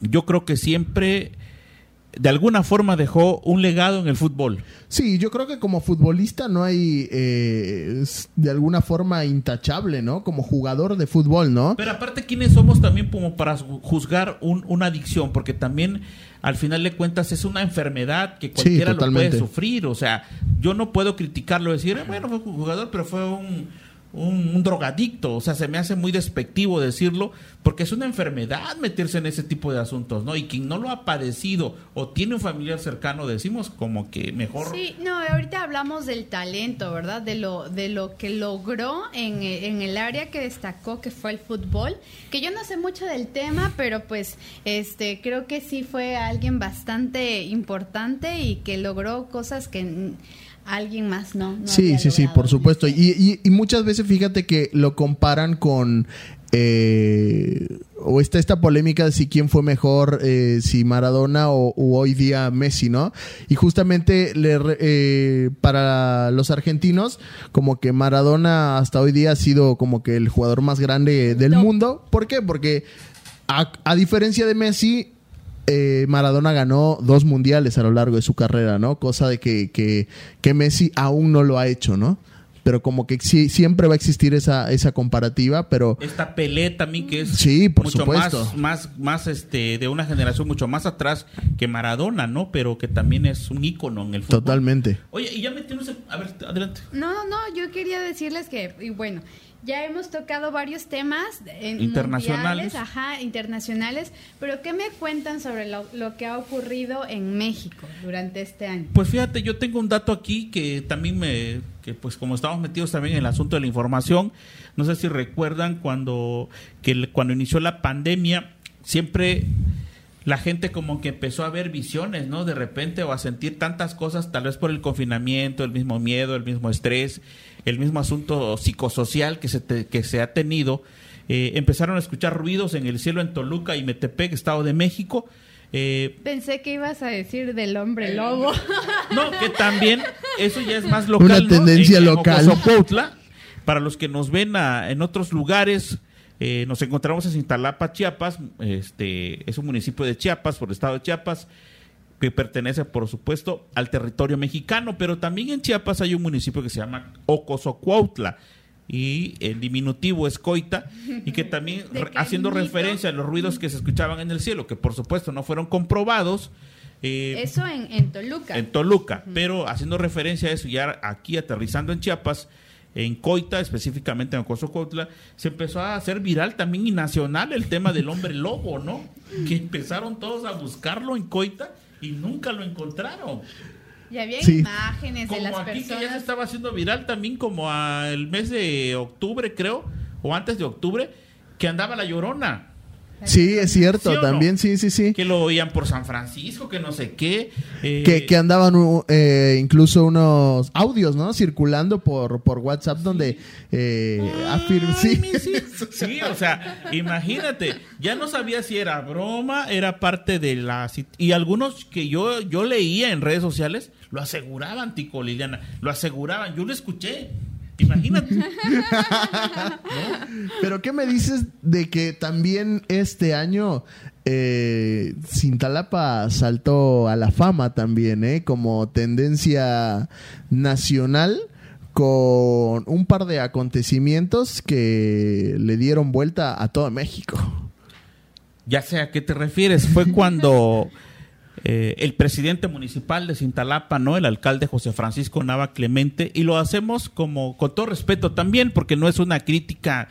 yo creo que siempre de alguna forma dejó un legado en el fútbol. Sí, yo creo que como futbolista no hay eh, de alguna forma intachable, ¿no? Como jugador de fútbol, ¿no? Pero aparte, ¿quiénes somos también como para ju- juzgar un- una adicción? Porque también, al final de cuentas, es una enfermedad que cualquiera lo puede sufrir. O sea, yo no puedo criticarlo, decir, "Eh, bueno, fue un jugador, pero fue un, un, drogadicto. O sea, se me hace muy despectivo decirlo, porque es una enfermedad meterse en ese tipo de asuntos, ¿no? Y quien no lo ha padecido o tiene un familiar cercano, decimos como que mejor. Sí, no, ahorita hablamos del talento, ¿verdad? De lo, de lo que logró en, en el área que destacó, que fue el fútbol. Que yo no sé mucho del tema, pero pues este creo que sí fue alguien bastante importante y que logró cosas que alguien más no. no Sí, sí, sí, por supuesto. este- Y, y- y muchas veces fíjate que lo comparan con... eh, o está esta polémica de si quién fue mejor, eh, si Maradona o hoy día Messi, ¿no? Y justamente le eh, para los argentinos, como que Maradona hasta hoy día ha sido como que el jugador más grande del mundo. ¿Por qué? Porque a, a diferencia de Messi, eh, Maradona ganó dos mundiales a lo largo de su carrera, ¿no? Cosa de que, que, que Messi aún no lo ha hecho, ¿no? Pero como que sí, siempre va a existir esa, esa comparativa, pero Esta Pelé también que es Sí, por mucho supuesto. más, más, más este, de una generación mucho más atrás que Maradona, ¿no? Pero que también es un ícono en el fútbol. totalmente. Oye, y ya metimos, a ver, adelante. No, no, no, yo quería decirles que, y bueno, ya hemos tocado varios temas en Internacionales. ajá, internacionales, pero ¿qué me cuentan sobre lo, lo que ha ocurrido en México durante este año? Pues fíjate, yo tengo un dato aquí que también me, que pues como estamos metidos también en el asunto de la información, no sé si recuerdan cuando, que cuando inició la pandemia, siempre la gente como que empezó a ver visiones, ¿no? De repente o a sentir tantas cosas, tal vez por el confinamiento, el mismo miedo, el mismo estrés, el mismo asunto psicosocial que se, te- que se ha tenido. Eh, empezaron a escuchar ruidos en el cielo en Toluca y Metepec, Estado de México. Eh, Pensé que ibas a decir del hombre lobo. [LAUGHS] no, que también eso ya es más local. Una tendencia En- en local. Para los que nos ven a- en otros lugares, eh, nos encontramos en Cintalapa, Chiapas. Este es un municipio de Chiapas, por el estado de Chiapas, que pertenece, por supuesto, al territorio mexicano. Pero también en Chiapas hay un municipio que se llama Ocosocuautla. Y el diminutivo es Coita, y que también, [LAUGHS] re- haciendo referencia a los ruidos que se escuchaban en el cielo, que por supuesto no fueron comprobados, eh, Eso en, en Toluca. en Toluca, pero haciendo referencia a eso, ya aquí aterrizando en Chiapas, en Coita, específicamente en Ocosocuautla, se empezó a hacer viral también y nacional el tema del hombre lobo, ¿no? Que empezaron todos a buscarlo en Coita y nunca lo encontraron. y había Sí. imágenes de Como las aquí que ya se estaba haciendo viral también como al mes de octubre, creo, o antes de octubre, que andaba la llorona. Sí, es cierto, ¿Sí o no? también, sí, sí, sí. Que lo oían por San Francisco, que no sé qué. eh, Que, que andaban uh, eh, incluso unos audios, ¿no? Circulando por, por WhatsApp donde eh, Ay, sí. sí. Sí, o sea, imagínate, ya no sabía si era broma, era parte de la y algunos que yo yo leía en redes sociales lo aseguraban, Tico Liliana, lo aseguraban, yo lo escuché. Imagínate. [LAUGHS] Pero ¿qué me dices de que también este año eh, Cintalapa saltó a la fama también, ¿eh? Como tendencia nacional con un par de acontecimientos que le dieron vuelta a todo México. Ya sé a qué te refieres, fue cuando [LAUGHS] eh, el presidente municipal de Cintalapa, ¿no? El alcalde José Francisco Nava Clemente, y lo hacemos como con todo respeto también, porque no es una crítica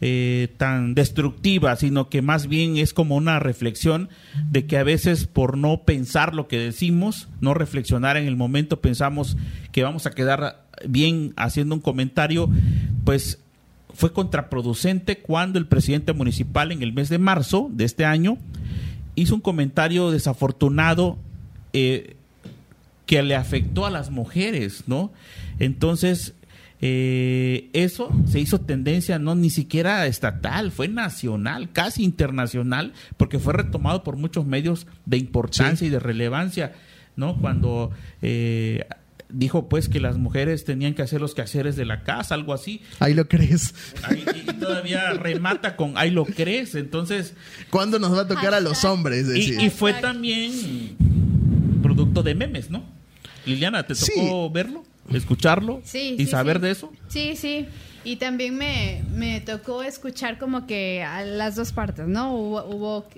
eh, tan destructiva, sino que más bien es como una reflexión de que a veces por no pensar lo que decimos, no reflexionar en el momento, pensamos que vamos a quedar bien haciendo un comentario, pues fue contraproducente cuando el presidente municipal en el mes de marzo de este año hizo un comentario desafortunado eh, que le afectó a las mujeres, ¿no? Entonces, eh, eso se hizo tendencia no ni siquiera estatal, fue nacional, casi internacional, porque fue retomado por muchos medios de importancia y de relevancia, ¿no? Cuando eh, dijo pues que las mujeres tenían que hacer los quehaceres de la casa, algo así. Ahí lo crees. Ahí- y, y todavía remata con ahí lo crees, entonces ¿Cuándo nos va a tocar a los hombres? y, Decir? y fue también producto de memes, ¿no? Liliana, ¿te tocó Sí. verlo, escucharlo Sí, y sí, saber sí. de eso? Sí, sí. Y también me, me tocó escuchar como que a las dos partes, ¿no? Hubo, hubo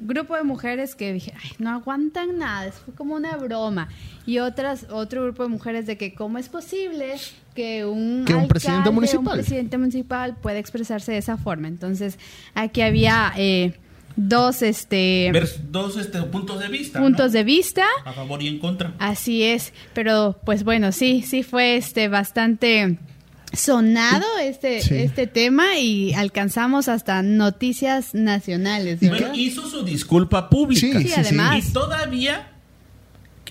grupo de mujeres que dije, Ay, no aguantan nada, fue como una broma. Y otras, otro grupo de mujeres de que cómo es posible que un, que un presidente municipal. un presidente municipal pueda expresarse de esa forma. Entonces, aquí había eh, dos este dos este, puntos de vista puntos de vista a favor y en contra así es pero pues bueno sí sí fue este bastante sonado este este tema y alcanzamos hasta noticias nacionales bueno, hizo su disculpa pública. Sí, además y todavía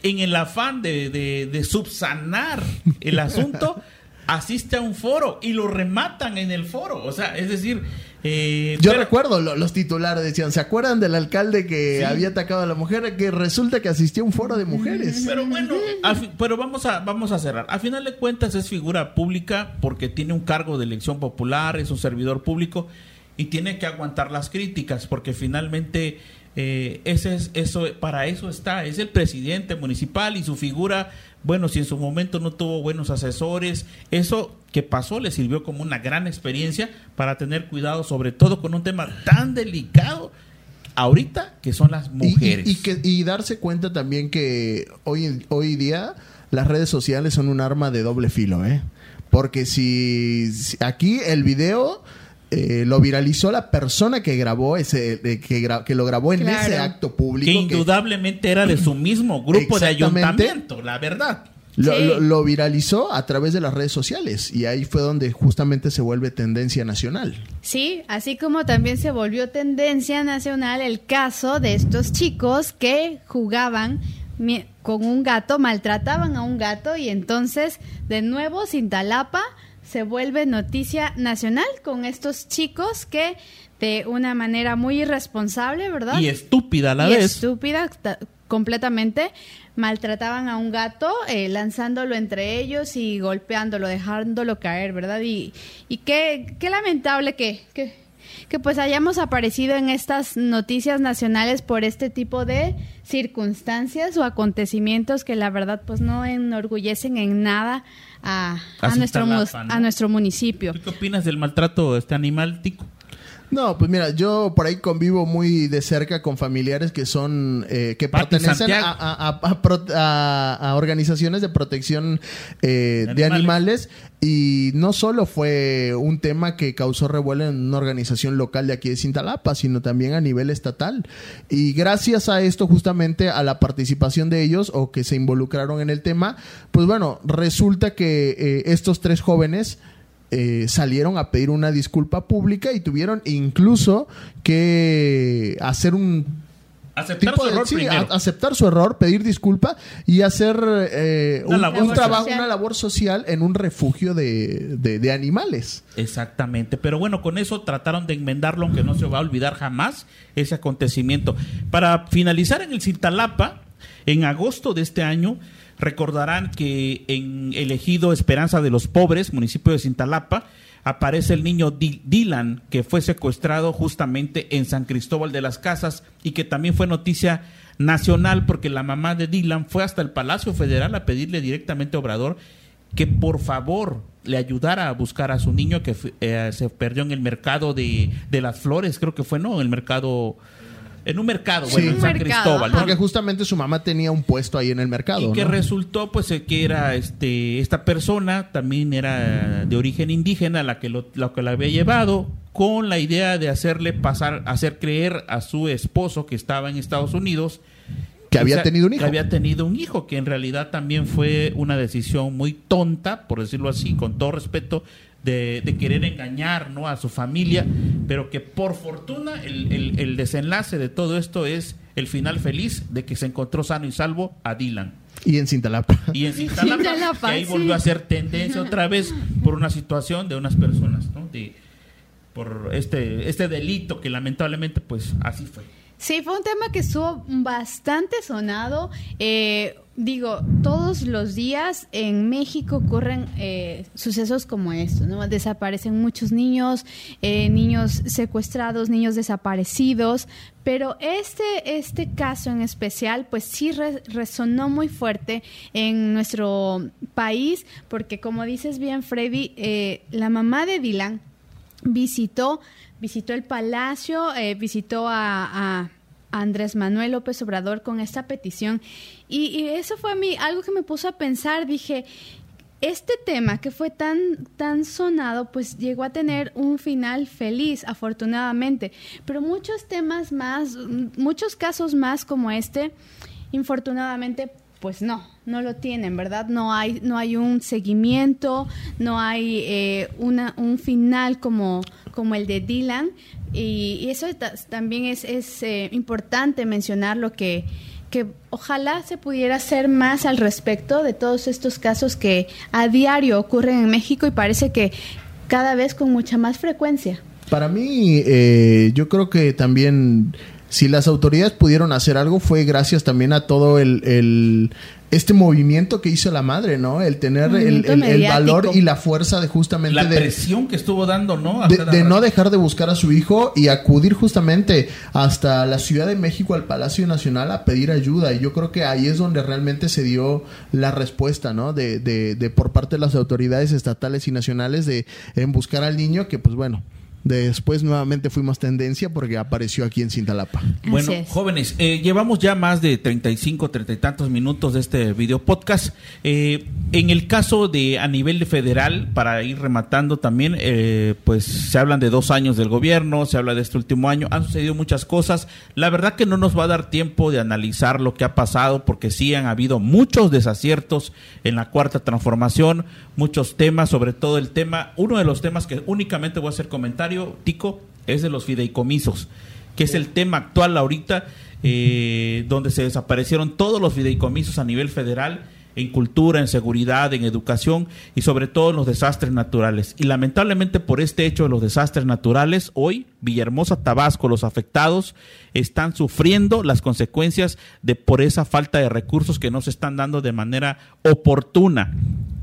en el afán de, de, de subsanar el asunto [LAUGHS] asiste a un foro y lo rematan en el foro. O sea es decir eh, Yo pero- recuerdo lo- los titulares decían, ¿se acuerdan del alcalde que Sí. había atacado a la mujer? Que resulta que asistió a un foro de mujeres. Pero bueno, al pero vamos a, vamos a cerrar. A final de cuentas es figura pública porque tiene un cargo de elección popular, es un servidor público y tiene que aguantar las críticas porque finalmente eh, ese es, eso, para eso está. Es el presidente municipal y su figura, bueno, si en su momento no tuvo buenos asesores, eso que pasó le sirvió como una gran experiencia para tener cuidado sobre todo con un tema tan delicado ahorita que son las Y- mujeres. Y, y que, y darse cuenta también que hoy, hoy día las redes sociales son un arma de doble filo, ¿eh? Porque si, si- aquí el video eh, lo viralizó la persona que grabó ese, eh, que, gra- que lo grabó en Claro. ese acto público. que que indudablemente era de su mismo [CLEARS THROAT] grupo de ayuntamiento, la verdad. lo, Sí. lo- lo viralizó a través de las redes sociales y ahí fue donde justamente se vuelve tendencia nacional. Sí, así como también se volvió tendencia nacional el caso de estos chicos que jugaban con un gato, maltrataban a un gato y entonces de nuevo Cintalapa se vuelve noticia nacional con estos chicos que de una manera muy irresponsable, ¿verdad? Y estúpida a la y vez. estúpida ta- completamente maltrataban a un gato eh, lanzándolo entre ellos y golpeándolo dejándolo caer verdad y, y qué, qué lamentable que, que que pues hayamos aparecido en estas noticias nacionales por este tipo de circunstancias o acontecimientos que la verdad pues no enorgullecen en nada a, a nuestro, a nuestro municipio. ¿Tú qué opinas del maltrato de este animal, Tico? No, pues mira, yo por ahí convivo muy de cerca con familiares que son, eh, que Pati pertenecen a, organizaciones de protección eh, De animales. Y no solo fue un tema que causó revuelo en una organización local de aquí de Cintalapa, sino también a nivel estatal. Y gracias a esto, justamente a la participación de ellos o que se involucraron en el tema, pues bueno, resulta que eh, estos tres jóvenes eh, salieron a pedir una disculpa pública y tuvieron incluso que hacer un Aceptar tipo su de error sí, primero. a- aceptar su error, pedir disculpa y hacer eh, Una un, labor un trabajo, social. una labor social en un refugio de, de- de animales. Exactamente, pero bueno, con eso trataron de enmendarlo, aunque no se va a olvidar jamás ese acontecimiento. Para finalizar en el Cintalapa, en agosto de este año, recordarán que en el ejido Esperanza de los Pobres, municipio de Cintalapa, aparece el niño Dylan, que fue secuestrado justamente en San Cristóbal de las Casas y que también fue noticia nacional porque la mamá de Dylan fue hasta el Palacio Federal a pedirle directamente a Obrador que por favor le ayudara a buscar a su niño que eh, se perdió en el mercado de, de las flores, creo que fue, ¿no? En el mercado, en un mercado, Sí. bueno, en Un San mercado, Cristóbal, ¿no? Porque justamente su mamá tenía un puesto ahí en el mercado. y que ¿no? resultó pues eh, que era este esta persona también era de origen indígena la que lo, la que la había llevado con la idea de hacerle pasar hacer creer a su esposo que estaba en Estados Unidos Que había Esa- tenido un hijo. Que había tenido un hijo, que en realidad también fue una decisión muy tonta, por decirlo así, con todo respeto, de, de querer engañar ¿no? a su familia, pero que por fortuna el, el- el desenlace de todo esto es el final feliz de que se encontró sano y salvo a Dylan. Y en Cintalapa. Y [LAUGHS] en Cintalapa, Cintalapa, que ahí sí. volvió a ser tendencia otra vez por una situación de unas personas, ¿no? De, por este, este delito que lamentablemente pues así fue. Sí, fue un tema que estuvo bastante sonado. Eh, digo, todos los días en México ocurren eh, sucesos como estos, ¿no? Desaparecen muchos niños, eh, niños secuestrados, niños desaparecidos, pero este, este caso en especial, pues sí re- resonó muy fuerte en nuestro país, porque como dices bien, Freddy, eh, la mamá de Dylan visitó visitó el palacio, eh, visitó a- Andrés Manuel López Obrador con esta petición. Y, eso fue a mí algo que me puso a pensar. Dije, este tema que fue tan, tan sonado, pues llegó a tener un final feliz, afortunadamente. Pero muchos temas más, muchos casos más como este, infortunadamente, pues no, no lo tienen, ¿verdad? No hay, no hay un seguimiento, no hay eh, una, un final como, como el de Dylan. Y, eso también es, es eh, importante mencionar lo que que ojalá se pudiera hacer más al respecto de todos estos casos que a diario ocurren en México y parece que cada vez con mucha más frecuencia. Para mí, eh, yo creo que también si las autoridades pudieron hacer algo fue gracias también a todo el, este movimiento que hizo la madre, ¿no? El tener el, valor y la fuerza de justamente... La presión que estuvo dando, ¿no? de, no dejar de buscar a su hijo y acudir justamente hasta la Ciudad de México, al Palacio Nacional, a pedir ayuda. Y yo creo que ahí es donde realmente se dio la respuesta, ¿no? De, de, de por parte de las autoridades estatales y nacionales de en buscar al niño, que pues bueno Después nuevamente fuimos tendencia porque apareció aquí en Cintalapa. Bueno, jóvenes, eh, llevamos ya más de 35, 30 y tantos minutos de este video podcast. Eh, en el caso de a nivel federal, para ir rematando también, eh, pues se hablan de dos años del gobierno, se habla de este último año, han sucedido muchas cosas. La verdad que no nos va a dar tiempo de analizar lo que ha pasado porque sí han habido muchos desaciertos en la cuarta transformación, muchos temas, sobre todo el tema, uno de los temas que únicamente voy a hacer comentario Tico, es de los fideicomisos, que es el tema actual ahorita, eh, donde se desaparecieron todos los fideicomisos a nivel federal en cultura, en seguridad, en educación y sobre todo en los desastres naturales. Y lamentablemente por este hecho de los desastres naturales, hoy Villahermosa, Tabasco, los afectados están sufriendo las consecuencias de por esa falta de recursos que no se están dando de manera oportuna.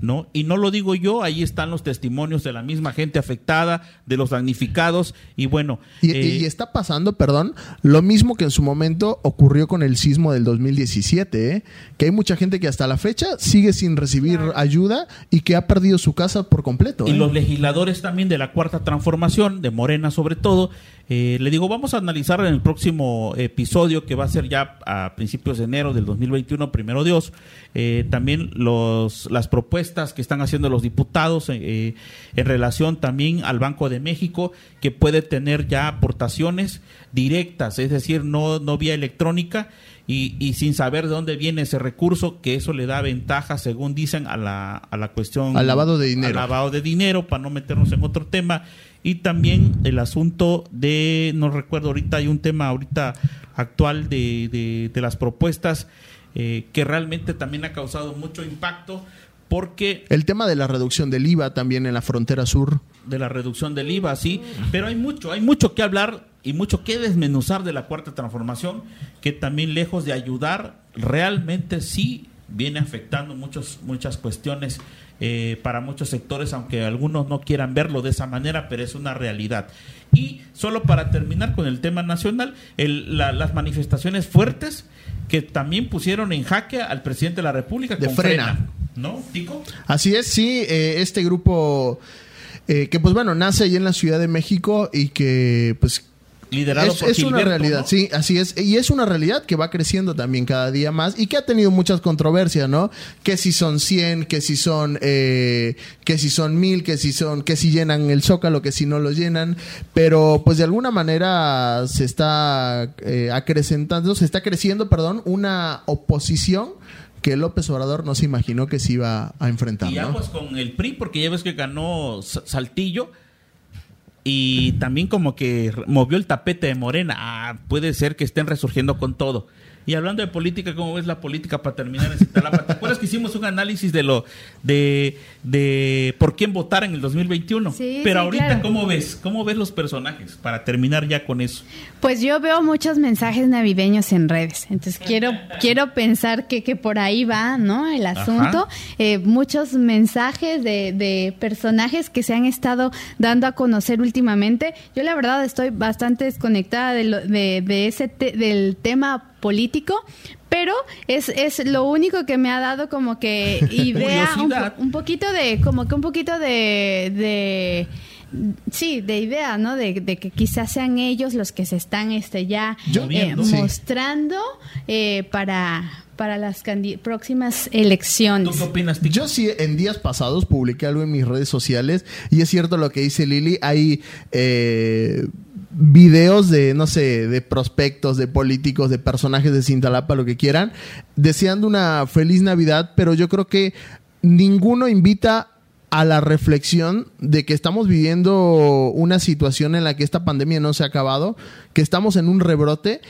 ¿No? Y no lo digo yo, ahí están los testimonios de la misma gente afectada, de los damnificados, y bueno. Y, eh, está pasando, perdón, lo mismo que en su momento ocurrió con el sismo del 2017, ¿eh? que hay mucha gente que hasta la fecha sigue sin recibir ayuda y que ha perdido su casa por completo. Y ¿eh? los legisladores también de la Cuarta Transformación, de Morena sobre todo, eh, le digo, vamos a analizar en el próximo episodio, que va a ser ya a principios de enero del 2021, primero Dios, eh, también los, las propuestas que están haciendo los diputados eh, en relación también al Banco de México, que puede tener ya aportaciones directas, es decir, no, no vía electrónica. Y, y, sin saber de dónde viene ese recurso, que eso le da ventaja, según dicen, a la, a la cuestión... Al lavado de dinero. Al lavado de dinero, para no meternos en otro tema y también el asunto de, no recuerdo ahorita, hay un tema ahorita actual de, de, las propuestas eh, que realmente también ha causado mucho impacto porque... El tema de la reducción del IVA también en la frontera sur. De la reducción del IVA, sí, pero hay mucho, hay mucho que hablar y mucho que desmenuzar de la cuarta transformación que también lejos de ayudar, realmente sí viene afectando muchos, muchas cuestiones eh, para muchos sectores, aunque algunos no quieran verlo de esa manera, pero es una realidad. Y solo para terminar con el tema nacional, las manifestaciones fuertes que también pusieron en jaque al presidente de la República de frena. ¿no, Tico? Así es, sí, eh, este grupo eh, que pues bueno, nace ahí en la Ciudad de México y que pues liderado es, es una realidad, sí, así es. Y es una realidad que va creciendo también cada día más y que ha tenido muchas controversias, ¿no? Que si son 100, que si son, eh, que si son mil, que si son, que si llenan el zócalo, que si no lo llenan. Pero pues de alguna manera se está eh, acrecentando, se está creciendo, perdón, una oposición que López Obrador no se imaginó que se iba a enfrentar. Y ya pues con el PRI, porque ya ves que ganó Saltillo y también como que movió el tapete de Morena. Ah, puede ser que estén resurgiendo con todo. Y hablando de política, ¿cómo ves la política para terminar en Citalapa? ¿Te acuerdas que hicimos un análisis de lo de, de por quién votar en el 2021? Sí, Pero ahorita, ¿cómo ves? ¿Cómo ves los personajes para terminar ya con eso? Pues yo veo muchos mensajes navideños en redes. Entonces quiero, [LAUGHS] quiero pensar que, que por ahí va, ¿no? El asunto. Eh, muchos mensajes de, de personajes que se han estado dando a conocer últimamente. Yo la verdad estoy bastante desconectada de, lo, de, de ese del tema político, pero es, es lo único que me ha dado como que idea, [LAUGHS] un, poquito de, como que un poquito de, sí, de idea, ¿no? De, de, que quizás sean ellos los que se están este, ya eh, mostrando eh, para para las próximas elecciones. ¿Tú qué opinas, Yo sí, en días pasados publiqué algo en mis redes sociales y es cierto lo que dice Lili, hay eh, videos de, no sé, de prospectos, de políticos, de personajes de Cintalapa, lo que quieran, deseando una feliz Navidad, pero yo creo que ninguno invita a la reflexión de que estamos viviendo una situación en la que esta pandemia no se ha acabado, que estamos en un rebrote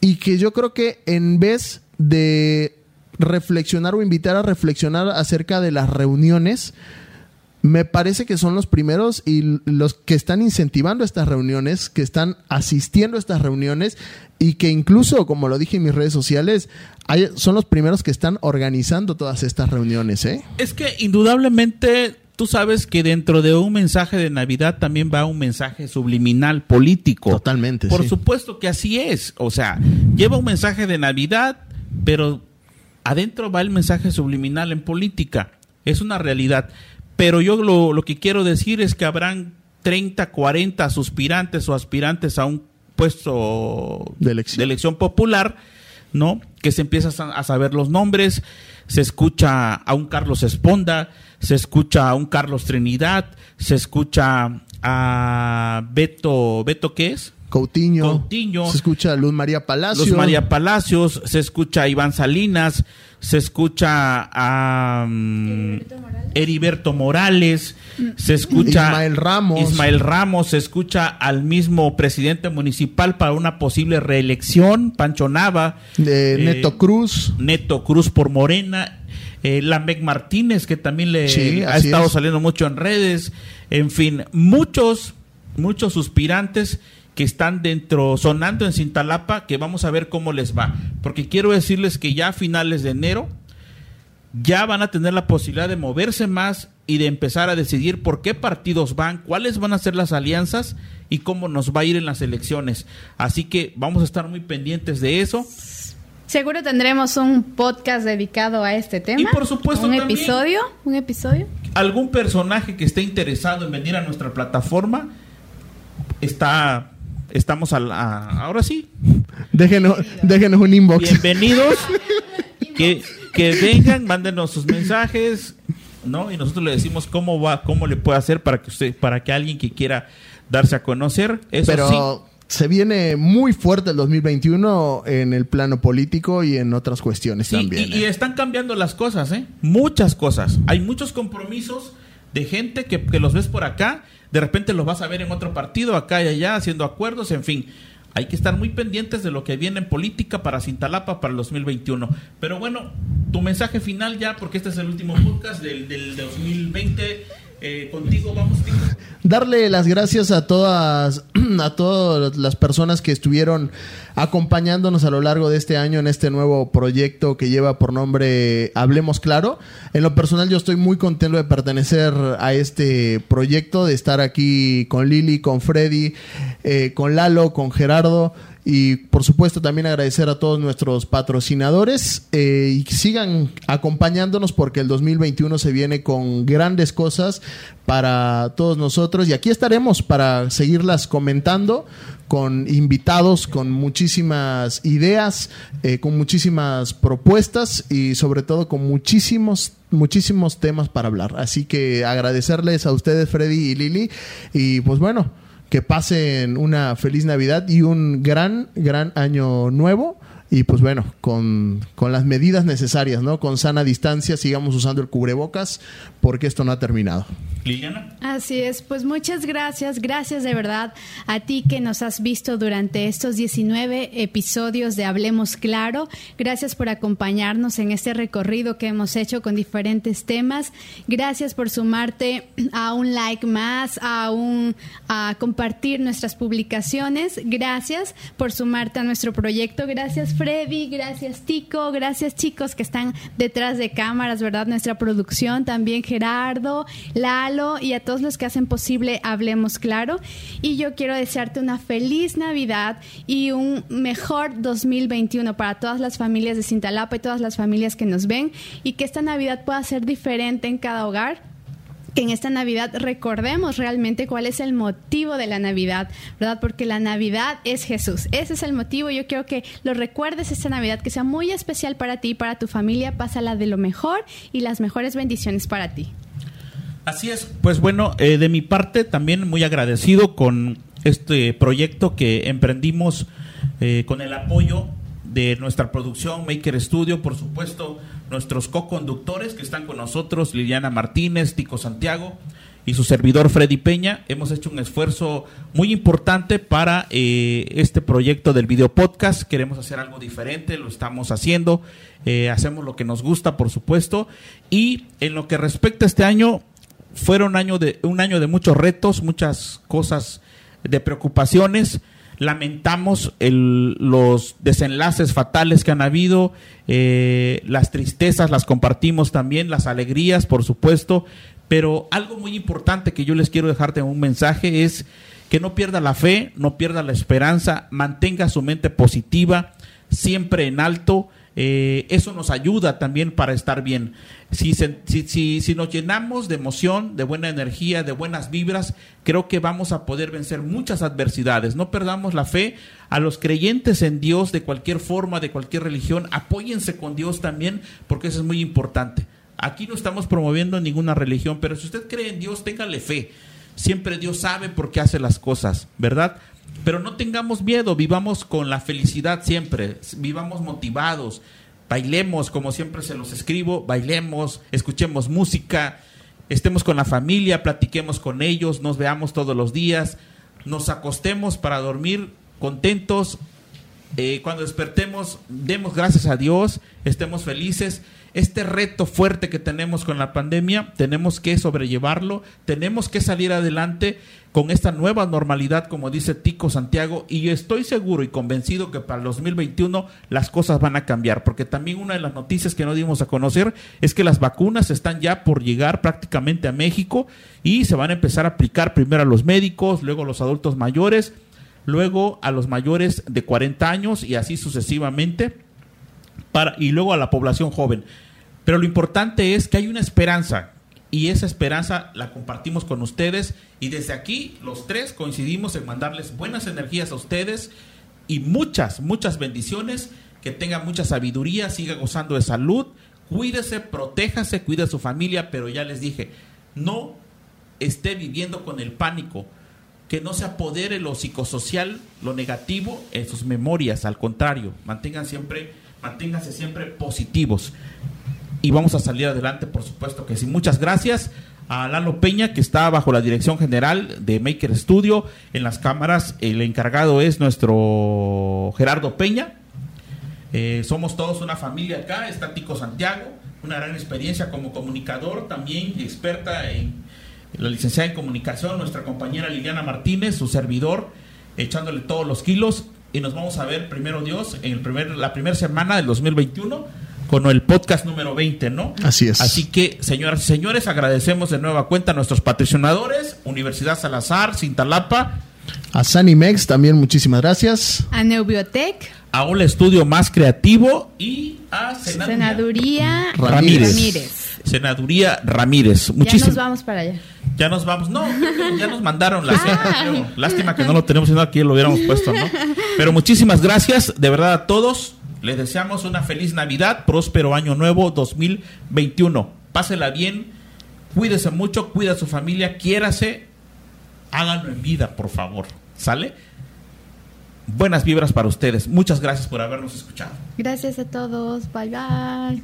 y que yo creo que en vez de reflexionar o invitar a reflexionar acerca de las reuniones, me parece que son los primeros y los que están incentivando estas reuniones, que están asistiendo a estas reuniones y que incluso, como lo dije en mis redes sociales, son los primeros que están organizando todas estas reuniones. ¿eh? Es que indudablemente tú sabes que dentro de un mensaje de Navidad también va un mensaje subliminal político. Totalmente. Por supuesto que así es. O sea, lleva un mensaje de Navidad, pero adentro va el mensaje subliminal en política. Es una realidad. Pero yo lo, que quiero decir es que habrán 30, 40 aspirantes o aspirantes a un puesto de elección, popular, ¿no? Que se empiezan a saber los nombres, se escucha a un Carlos Esponda, se escucha a un Carlos Trinidad, se escucha a Beto, ¿Beto qué es? Coutinho. Se escucha a Luz María Palacios. Luz María Palacios, se escucha a Iván Salinas, se escucha a um, Heriberto Morales, se escucha Ismael Ramos. Ismael Ramos, se escucha al mismo presidente municipal para una posible reelección, Pancho Nava. Eh, Neto Cruz. Neto Cruz por Morena. Eh, Lamec Martínez, que también le ha estado saliendo mucho en redes. En fin, muchos, muchos suspirantes que están dentro, sonando en Cintalapa, que vamos a ver cómo les va. Porque quiero decirles que ya a finales de enero ya van a tener la posibilidad de moverse más y de empezar a decidir por qué partidos van, cuáles van a ser las alianzas y cómo nos va a ir en las elecciones. Así que vamos a estar muy pendientes de eso. Seguro tendremos un podcast dedicado a este tema. Y por supuesto un episodio, un episodio. Algún personaje que esté interesado en venir a nuestra plataforma está estamos a ahora sí. Déjenos, déjenos un inbox. Bienvenidos. [LAUGHS] que, que vengan, mándenos sus mensajes, ¿no? Y nosotros le decimos cómo va, cómo le puede hacer para que usted, para que alguien que quiera darse a conocer. Eso Pero se viene muy fuerte el 2021 en el plano político y en otras cuestiones también. Y, y, ¿eh? están cambiando las cosas, ¿eh? Muchas cosas. Hay muchos compromisos de gente que, que los ves por acá de repente los vas a ver en otro partido, acá y allá, haciendo acuerdos, en fin. Hay que estar muy pendientes de lo que viene en política para Cintalapa para el 2021. Pero bueno, tu mensaje final ya, porque este es el último podcast del, del 2020 eh, contigo vamos. [LAUGHS] Darle las gracias a todas, [CLEARS THROAT] a todas las personas que estuvieron acompañándonos a lo largo de este año en este nuevo proyecto que lleva por nombre Hablemos Claro. En lo personal yo estoy muy contento de pertenecer a este proyecto, de estar aquí con Lili, con Freddy, eh, con Lalo, con Gerardo. Y por supuesto también agradecer a todos nuestros patrocinadores eh, y sigan acompañándonos porque el 2021 se viene con grandes cosas para todos nosotros y aquí estaremos para seguirlas comentando con invitados, con muchísimas ideas, eh, con muchísimas propuestas y sobre todo con muchísimos muchísimos temas para hablar. Así que agradecerles a ustedes Freddy y Lili y pues bueno, que pasen una feliz Navidad y un gran, gran año nuevo. Y pues bueno, con, con, las medidas necesarias, ¿no? Con sana distancia, sigamos usando el cubrebocas porque esto no ha terminado. Liliana. Así es, pues muchas gracias, gracias de verdad a ti que nos has visto durante estos 19 episodios de Hablemos Claro. Gracias por acompañarnos en este recorrido que hemos hecho con diferentes temas. Gracias por sumarte a un like más, a un a compartir nuestras publicaciones. Gracias por sumarte a nuestro proyecto. Gracias Freddy, gracias Tico, gracias chicos que están detrás de cámaras, ¿verdad? Nuestra producción, también Gerardo, Y a todos los que hacen posible Hablemos Claro. Y yo quiero desearte una feliz Navidad y un mejor 2021 para todas las familias de Cintalapa y todas las familias que nos ven y que esta Navidad pueda ser diferente en cada hogar que en esta Navidad recordemos realmente cuál es el motivo de la Navidad, ¿verdad? Porque la Navidad es Jesús. Ese es el motivo. Yo quiero que lo recuerdes esta Navidad, que sea muy especial para ti y para tu familia. Pásala de lo mejor y las mejores bendiciones para ti. Así es. Pues bueno, eh, de mi parte también muy agradecido con este proyecto que emprendimos eh, con el apoyo de nuestra producción Maker Studio, por supuesto, nuestros co-conductores que están con nosotros, Liliana Martínez, Tico Santiago y su servidor Freddy Peña. Hemos hecho un esfuerzo muy importante para eh, este proyecto del video podcast. Queremos hacer algo diferente, lo estamos haciendo, eh, hacemos lo que nos gusta, por supuesto. Y en lo que respecta a este año, fueron año de, un año de muchos retos, muchas cosas de preocupaciones. Lamentamos los desenlaces fatales que han habido, eh, las tristezas las compartimos también, las alegrías, por supuesto, pero algo muy importante que yo les quiero dejarte un mensaje es que no pierda la fe, no pierda la esperanza, mantenga su mente positiva, siempre en alto, eh, eso nos ayuda también para estar bien. Si, si, si, nos llenamos de emoción, de buena energía, de buenas vibras, creo que vamos a poder vencer muchas adversidades. No perdamos la fe. A los creyentes en Dios, de cualquier forma, de cualquier religión, apóyense con Dios también, porque eso es muy importante. Aquí no estamos promoviendo ninguna religión, pero si usted cree en Dios, téngale fe. Siempre Dios sabe por qué hace las cosas, ¿verdad? Pero no tengamos miedo, vivamos con la felicidad siempre, vivamos motivados, bailemos como siempre se los escribo, bailemos, escuchemos música, estemos con la familia, platiquemos con ellos, nos veamos todos los días, nos acostemos para dormir contentos, eh, cuando despertemos demos gracias a Dios, estemos felices este reto fuerte que tenemos con la pandemia, tenemos que sobrellevarlo, tenemos que salir adelante con esta nueva normalidad, como dice Tico Santiago, y estoy seguro y convencido que para el 2021 las cosas van a cambiar, porque también una de las noticias que no dimos a conocer es que las vacunas están ya por llegar prácticamente a México y se van a empezar a aplicar primero a los médicos, luego a los adultos mayores, luego a los mayores de 40 años y así sucesivamente y luego a la población joven. Pero lo importante es que hay una esperanza y esa esperanza la compartimos con ustedes y desde aquí los tres coincidimos en mandarles buenas energías a ustedes y muchas, muchas bendiciones, que tengan mucha sabiduría, siga gozando de salud, cuídese, protéjase, cuide a su familia, pero ya les dije, no esté viviendo con el pánico, que no se apodere lo psicosocial, lo negativo en sus memorias, al contrario, mantengan siempre manténganse siempre positivos. Y vamos a salir adelante, por supuesto que sí. Muchas gracias a Lalo Peña, que está bajo la dirección general de Maker Studio. En las cámaras, el encargado es nuestro Gerardo Peña. Eh, somos todos una familia acá. Está Tico Santiago, una gran experiencia como comunicador, también experta en la licenciada en comunicación, nuestra compañera Liliana Martínez, su servidor, echándole todos los kilos y nos vamos a ver primero Dios en el primer, la primera semana del 2021 con el podcast número 20, ¿no? Así es. Así que, señoras y señores, agradecemos de nueva cuenta a nuestros patrocinadores, Universidad Salazar, Cintalapa. A Sanimex también muchísimas gracias. A Neubiotech. A un estudio más creativo y a Senaduría, Ramírez. Senaduría Ramírez. Muchísimas. Ya nos vamos para allá. Ya nos vamos. No, ya nos mandaron la cena. Lástima que no lo tenemos, sino aquí lo hubiéramos puesto, ¿no? Pero muchísimas gracias, de verdad, a todos. Les deseamos una feliz Navidad, próspero año nuevo 2021. Pásela bien, cuídese mucho, cuida a su familia, quiérase, háganlo en vida, por favor. ¿Sale? Buenas vibras para ustedes. Muchas gracias por habernos escuchado. Gracias a todos. Bye bye.